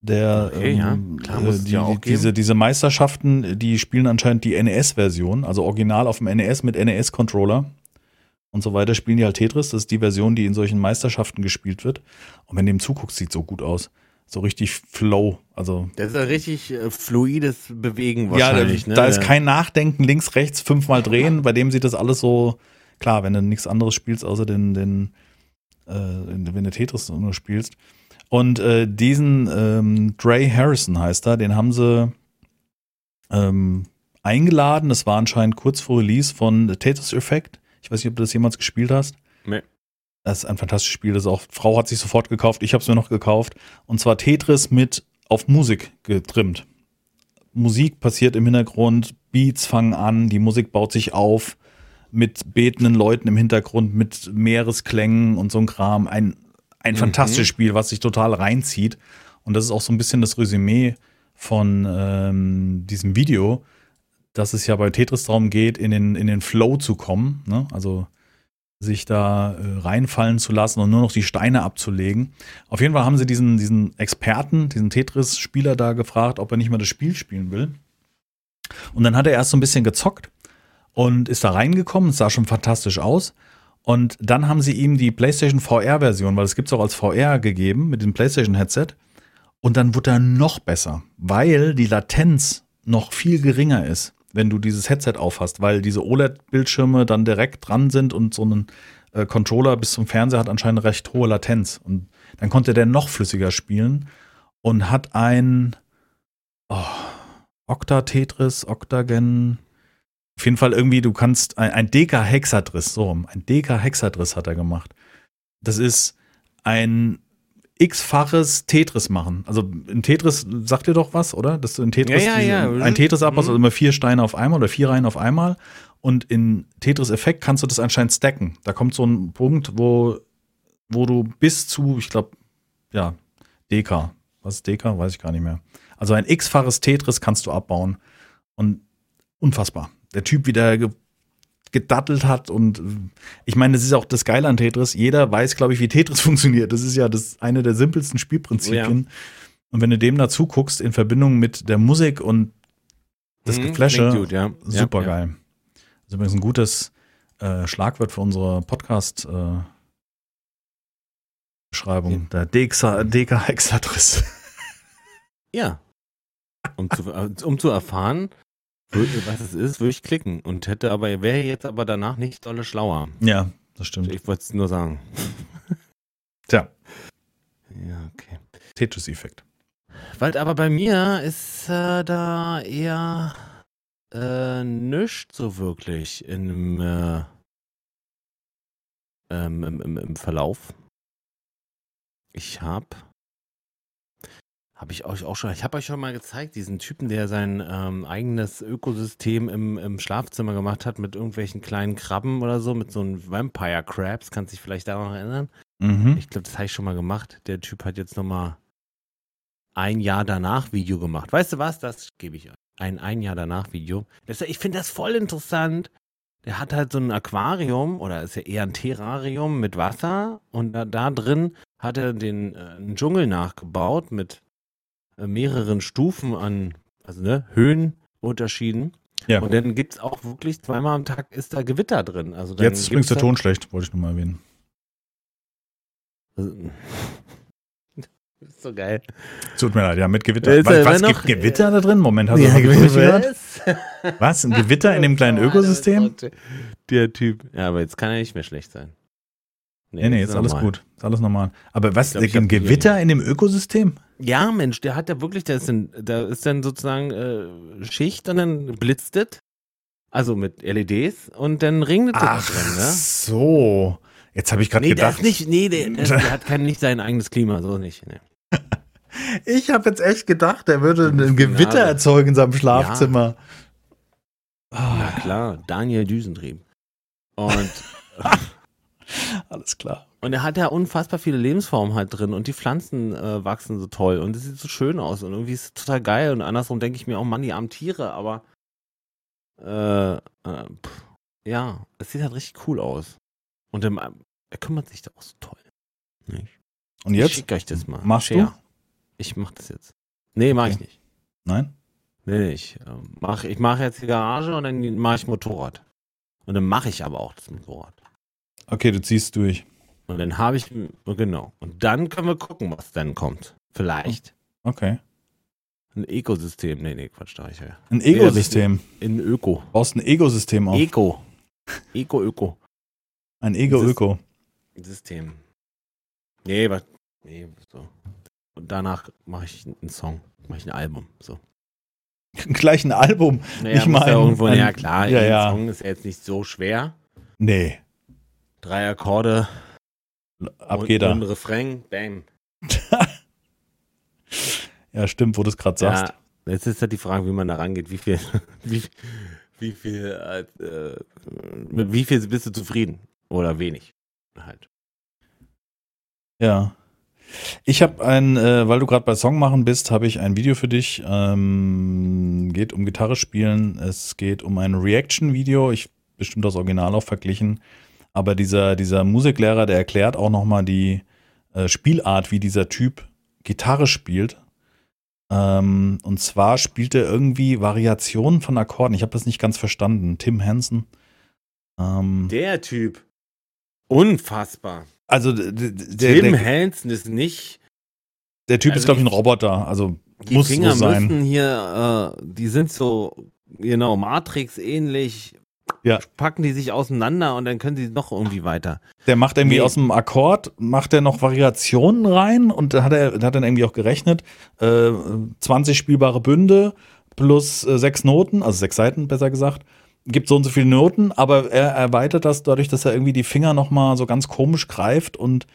Der, Okay, ja. ähm, Klar, äh, die, ja diese, geben. diese Meisterschaften, die spielen anscheinend die NES-Version, also original auf dem NES mit NES-Controller und so weiter spielen die halt Tetris. Das ist die Version, die in solchen Meisterschaften gespielt wird. Und wenn du dem zuguckst, sieht so gut aus. So richtig Flow. Also Das ist ein richtig äh, fluides Bewegen ja, da, wahrscheinlich. ne? da ist kein Nachdenken, links, rechts, fünfmal drehen. Bei dem sieht das alles so, klar, wenn du nichts anderes spielst, außer den, den äh, wenn du Tetris nur spielst. Und äh, diesen ähm, Dre Harrison heißt er, den haben sie ähm, eingeladen. Das war anscheinend kurz vor Release von Tetris Effect. Ich weiß nicht, ob du das jemals gespielt hast. Nee. Das ist ein fantastisches Spiel. Das ist auch, Frau hat sich sofort gekauft, ich habe es mir noch gekauft. Und zwar Tetris mit auf Musik getrimmt. Musik passiert im Hintergrund, Beats fangen an, die Musik baut sich auf mit betenden Leuten im Hintergrund, mit Meeresklängen und so ein Kram. Ein, ein Mhm. fantastisches Spiel, was sich total reinzieht. Und das ist auch so ein bisschen das Resümee von ähm, diesem Video, dass es ja bei Tetris darum geht, in den, in den Flow zu kommen. Ne? Also sich da äh, reinfallen zu lassen und nur noch die Steine abzulegen. Auf jeden Fall haben sie diesen, diesen Experten, diesen Tetris-Spieler da gefragt, ob er nicht mal das Spiel spielen will. Und dann hat er erst so ein bisschen gezockt und ist da reingekommen. Es sah schon fantastisch aus. Und dann haben sie ihm die PlayStation VR-Version, weil es gibt es auch als VR gegeben mit dem PlayStation-Headset. Und dann wurde er noch besser, weil die Latenz noch viel geringer ist, wenn du dieses Headset aufhast, weil diese OLED-Bildschirme dann direkt dran sind und so ein äh, Controller bis zum Fernseher hat anscheinend eine recht hohe Latenz. Und dann konnte der noch flüssiger spielen und hat ein oh, Octa-Tetris, Octagen, auf jeden Fall irgendwie, du kannst ein, ein Deka-Hexadriss, so rum, ein Deka-Hexadriss hat er gemacht. Das ist ein x-faches Tetris machen. Also in Tetris sagt dir doch was, oder? Dass du in Tetris Ja, ja, ja. ein Tetris abbaust, Mhm. also immer vier Steine auf einmal oder vier Reihen auf einmal. Und in Tetris Effekt kannst du das anscheinend stacken. Da kommt so ein Punkt, wo, wo du bis zu, ich glaube, ja, Deka. Was ist Deka? Weiß ich gar nicht mehr. Also ein x-faches Tetris kannst du abbauen. Und unfassbar. Der Typ, wie der ge gedattelt hat und äh, ich meine, das ist auch das Geile an Tetris. Jeder weiß, glaube ich, wie Tetris funktioniert. Das ist ja das eine der simpelsten Spielprinzipien. Und wenn du dem dazu guckst in Verbindung mit der Musik und das Mhm, Geflasche, gut, ja. super Ja, ja. geil. Das ist übrigens ein gutes äh, Schlagwort für unsere Podcast äh, Beschreibung. Der Dekahexadriss. Ja. Um zu, äh, um zu erfahren, was es ist, würde ich klicken und hätte aber, wäre jetzt aber danach nicht dolle schlauer. ja, das stimmt. Ich wollte es nur sagen. Tja, Ja, okay. Tetris-Effekt. Weil aber bei mir ist äh, da eher äh, nichts so wirklich im, äh, ähm, im, im, im Verlauf. Ich habe habe ich euch auch schon, ich habe euch schon mal gezeigt, diesen Typen, der sein ähm, eigenes Ökosystem im, im Schlafzimmer gemacht hat mit irgendwelchen kleinen Krabben oder so, mit so einem Vampire Crabs, kannst dich vielleicht daran erinnern? Mhm. Ich glaube, das habe ich schon mal gemacht. Der Typ hat jetzt nochmal ein Jahr danach Video gemacht. Weißt du was? Das gebe ich euch. Ein ein Jahr danach Video. Ich finde das voll interessant. Der hat halt so ein Aquarium oder ist ja eher ein Terrarium mit Wasser und da, da drin hat er den äh, Dschungel nachgebaut mit mehreren Stufen an, also ne, Höhenunterschieden. Ja. Und dann gibt es auch wirklich zweimal am Tag ist da Gewitter drin. Also Jetzt ist übrigens der Ton schlecht, wollte ich nur mal erwähnen. Also, Das ist so geil. Tut mir leid, ja, mit Gewitter. Ist Was, was gibt Gewitter da drin? Moment, hast du das wirklich gehört? Was? Ein Gewitter in dem kleinen Ökosystem? Der Typ. Ja, aber jetzt kann er nicht mehr schlecht sein. Nee, nee, ist alles normal. gut. Ist alles normal. Aber was, glaub, ein Gewitter in dem Ökosystem? Ja, Mensch, der hat ja wirklich, da ist dann, da ist dann sozusagen äh, Schicht und dann blitzt es. Also mit LEDs und dann regnet es Ach drin, ne? so. Jetzt habe ich gerade Nee, der gedacht. ist nicht, nee, der, der, der hat kein, nicht sein eigenes Klima, so nicht. Nee. Ich habe jetzt echt gedacht, der würde ein Gewitter erzeugen in seinem Schlafzimmer. Na Ah, klar, Daniel Düsentrieb. Und alles klar. Und er hat ja unfassbar viele Lebensformen halt drin und die Pflanzen äh, wachsen so toll und es sieht so schön aus und irgendwie ist es total geil und andersrum denke ich mir auch, Mann, die armen Tiere, aber äh, äh, pff, ja, es sieht halt richtig cool aus. Und ähm, er kümmert sich da auch so toll. Nicht? Und Ich jetzt? schicke euch das mal. Machst du? Share. Ich mach das jetzt. Nee, mach ich Okay. nicht. Nein? Nee, ich äh, mach, ich mache jetzt die Garage und dann mache ich Motorrad. Und dann mache ich aber auch das Motorrad. Okay, du ziehst durch. Und dann habe ich, genau. Und dann können wir gucken, was dann kommt. Vielleicht. Okay. Ein Ökosystem. Nee, nee, Quatsch, da ich ja. Ein Ego-System. In Öko. Du baust ein Ego-System auf. Eko. Eko, Öko. Ein Ego-Öko. System. Nee, was? Nee, so. Und danach mache ich einen Song. Mache ich ein Album. So. Gleich ein Album. Naja, Nicht mal ja irgendwo, ein- ja klar, ja, ein ja. Song ist ja jetzt nicht so schwer. Nee. Drei Akkorde Ab und, geht er. und Refrain, bam. Ja, stimmt, wo du es gerade sagst. Ja, jetzt ist halt die Frage, wie man da rangeht. Wie viel, wie, wie viel, äh, äh, mit wie viel bist du zufrieden? Oder wenig? Halt. Ja. Ich habe ein, äh, weil du gerade bei Song machen bist, habe ich ein Video für dich. Ähm, geht um Gitarre spielen. Es geht um ein Reaction-Video. Ich bestimmt das Original auch verglichen. Aber dieser, dieser Musiklehrer, der erklärt auch nochmal die äh, Spielart, wie dieser Typ Gitarre spielt. Ähm, und zwar spielt er irgendwie Variationen von Akkorden. Ich habe das nicht ganz verstanden. Tim Henson. Ähm, Der Typ. Unfassbar. also d- d- der, Tim der, Hansen ist nicht. der Typ ist, also glaube ich, ein Roboter. Also Die muss Finger so sein. müssen hier, äh, die sind so, genau, Matrix-ähnlich. Ja. Packen die sich auseinander und dann können sie noch irgendwie weiter. Der macht irgendwie Nee. aus dem Akkord, macht er noch Variationen rein und da hat er hat dann irgendwie auch gerechnet, äh, 20 spielbare Bünde plus äh, sechs Noten, also sechs Seiten besser gesagt, gibt so und so viele Noten, aber er erweitert das dadurch, dass er irgendwie die Finger noch mal so ganz komisch greift und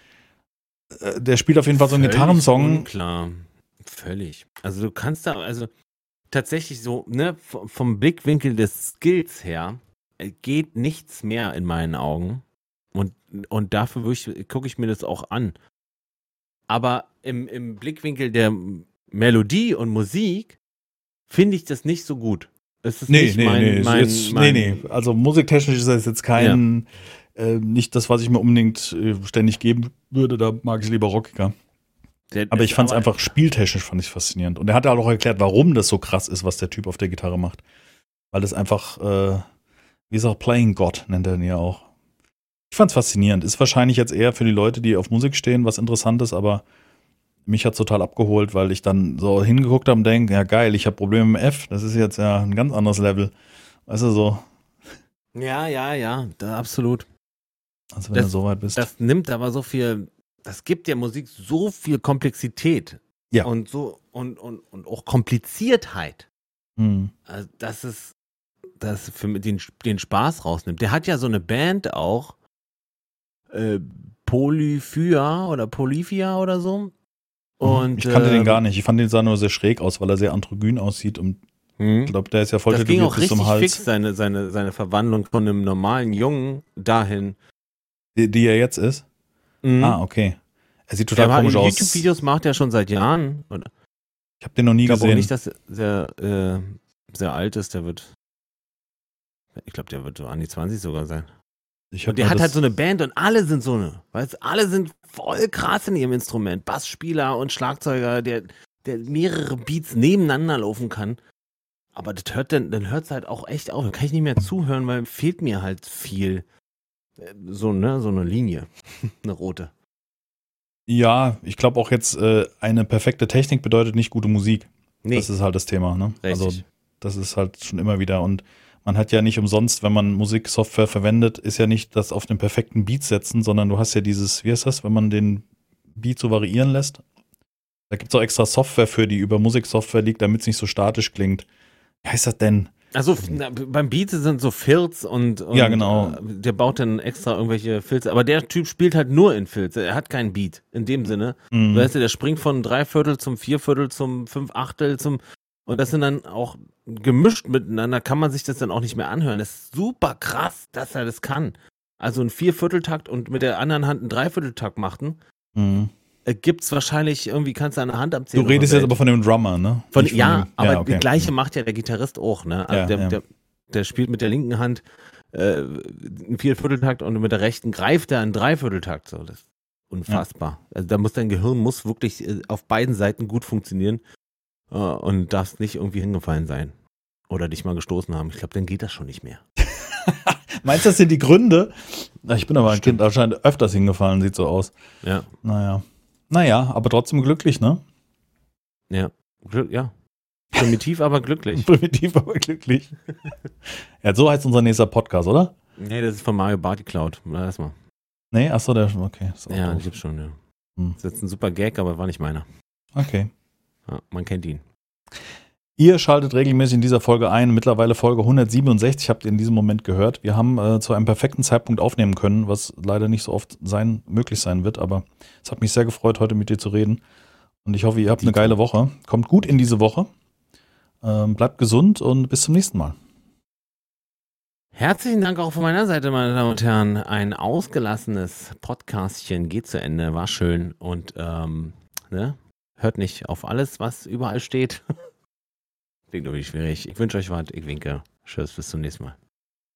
äh, der spielt auf jeden Fall so einen Völlig Gitarrensong. Klar. Völlig. Also du kannst da, also tatsächlich so, ne, vom Blickwinkel des Skills her geht nichts mehr in meinen Augen. Und, und dafür gucke ich mir das auch an. Aber im, im Blickwinkel der Melodie und Musik finde ich das nicht so gut. Es ist Nee, nicht nee, mein, nee, mein, jetzt, mein, nee, nee. Also musiktechnisch ist das jetzt kein, äh, nicht das, was ich mir unbedingt äh, ständig geben würde. Da mag ich lieber rockiger. Der- Aber ich fand es einfach spieltechnisch fand ich faszinierend. Und er hat halt auch erklärt, warum das so krass ist, was der Typ auf der Gitarre macht. Weil das einfach, äh, wie ist auch Playing God, nennt er ihn ja auch. Ich fand's faszinierend. Ist wahrscheinlich jetzt eher für die Leute, die auf Musik stehen, was Interessantes, aber mich hat's total abgeholt, weil ich dann so hingeguckt habe und denke, ja geil, ich habe Probleme mit F. Das ist jetzt ja ein ganz anderes Level. Weißt du so, Ja, ja, ja, da, absolut. also wenn Das- du so weit bist. Das nimmt aber so viel, das gibt der Musik so viel Komplexität. Ja. Und so, und, und, und auch Kompliziertheit. hm. Also, dass es, das für den, den Spaß rausnimmt. Der hat ja so eine Band auch, äh, Polyphia oder Polyphia oder so. Und, Mhm. ich kannte den ähm, gar nicht. Ich fand den sah nur sehr schräg aus, weil er sehr androgyn aussieht und hm. ich glaube, der ist ja voll Das ging auch bis zum Hals. fix, seine, seine, seine Verwandlung von einem normalen Jungen dahin. Die, die er jetzt ist? Mhm. Ah, okay. Er sieht total Der komisch aus. YouTube-Videos macht er schon seit Jahren. Und Ich habe den noch nie ich glaube auch gesehen. nicht, dass er äh, sehr alt ist. Der wird, ich glaube, der wird so an die 20 sogar sein. Und der hat halt so eine Band und alle sind so eine, weißt du, alle sind voll krass in ihrem Instrument. Bassspieler und Schlagzeuger, der, der mehrere Beats nebeneinander laufen kann. Aber das hört dann, dann hört es halt auch echt auf. Dann kann ich nicht mehr zuhören, weil fehlt mir halt viel. Äh, So, ne, so eine Linie. eine rote. Ja, ich glaube auch jetzt, äh, eine perfekte Technik bedeutet nicht gute Musik. Nee, Das ist halt das Thema, ne? richtig. Also, das ist halt schon immer wieder. Und man hat ja nicht umsonst, wenn man Musiksoftware verwendet, ist ja nicht das auf den perfekten Beat setzen, sondern du hast ja dieses, wie heißt das, wenn man den Beat so variieren lässt? Da gibt es auch extra Software für, die über Musiksoftware liegt, damit es nicht so statisch klingt. Wie heißt das denn? Also na, beim Beat sind so Filz und, und Ja, genau. äh, der baut dann extra irgendwelche Filze. Aber der Typ spielt halt nur in Filze. Er hat keinen Beat in dem Sinne. Mhm. Weißt du, der springt von Dreiviertel zum Vierviertel zum Fünfachtel zum und das sind dann auch gemischt miteinander, kann man sich das dann auch nicht mehr anhören. Das ist super krass, dass er das kann. Also ein Viervierteltakt und mit der anderen Hand einen Dreivierteltakt machen, Mhm. äh, gibt's wahrscheinlich irgendwie kannst du an der Hand abzählen. Du redest jetzt aber von dem Drummer, ne? von, Nicht ja, dem- aber okay. die gleiche macht ja der Gitarrist auch, ne? Also Ja, der, ja. Der, der spielt mit der linken Hand äh, einen Viervierteltakt und mit der rechten greift er einen Dreivierteltakt. So, das ist unfassbar. Also da muss dein Gehirn muss wirklich äh, auf beiden Seiten gut funktionieren äh, und darfst nicht irgendwie hingefallen sein. Oder dich mal gestoßen haben. Ich glaube, dann geht das schon nicht mehr. Meinst du, das sind die Gründe? Ich bin aber ein Stimmt. Kind anscheinend öfters hingefallen, sieht so aus. Ja, Naja. Naja, aber trotzdem glücklich, ne? ja. Glück- Ja. Primitiv, aber glücklich. Primitiv, aber glücklich. ja, so heißt unser nächster Podcast, oder? Nee, das ist von Mario Barty Cloud. Lass mal. Nee, achso, der, okay. Ist auch Ja, die gibt's schon, ja. Hm. Das ist jetzt ein super Gag, aber war nicht meiner. Okay. Ja, man kennt ihn. Ihr schaltet regelmäßig in dieser Folge ein, mittlerweile Folge 167, habt ihr in diesem Moment gehört. Wir haben äh, zu einem perfekten Zeitpunkt aufnehmen können, was leider nicht so oft sein, möglich sein wird, aber es hat mich sehr gefreut, heute mit dir zu reden. Und ich hoffe, ihr habt eine geile Woche. Kommt gut in diese Woche. Ähm, bleibt gesund und bis zum nächsten Mal. Herzlichen Dank auch von meiner Seite, meine Damen und Herren. Ein ausgelassenes Podcastchen geht zu Ende, war schön und ähm, ne? Hört nicht auf alles, was überall steht. Klingt irgendwie schwierig. Ich wünsche euch was. Ich winke. Tschüss, bis zum nächsten Mal.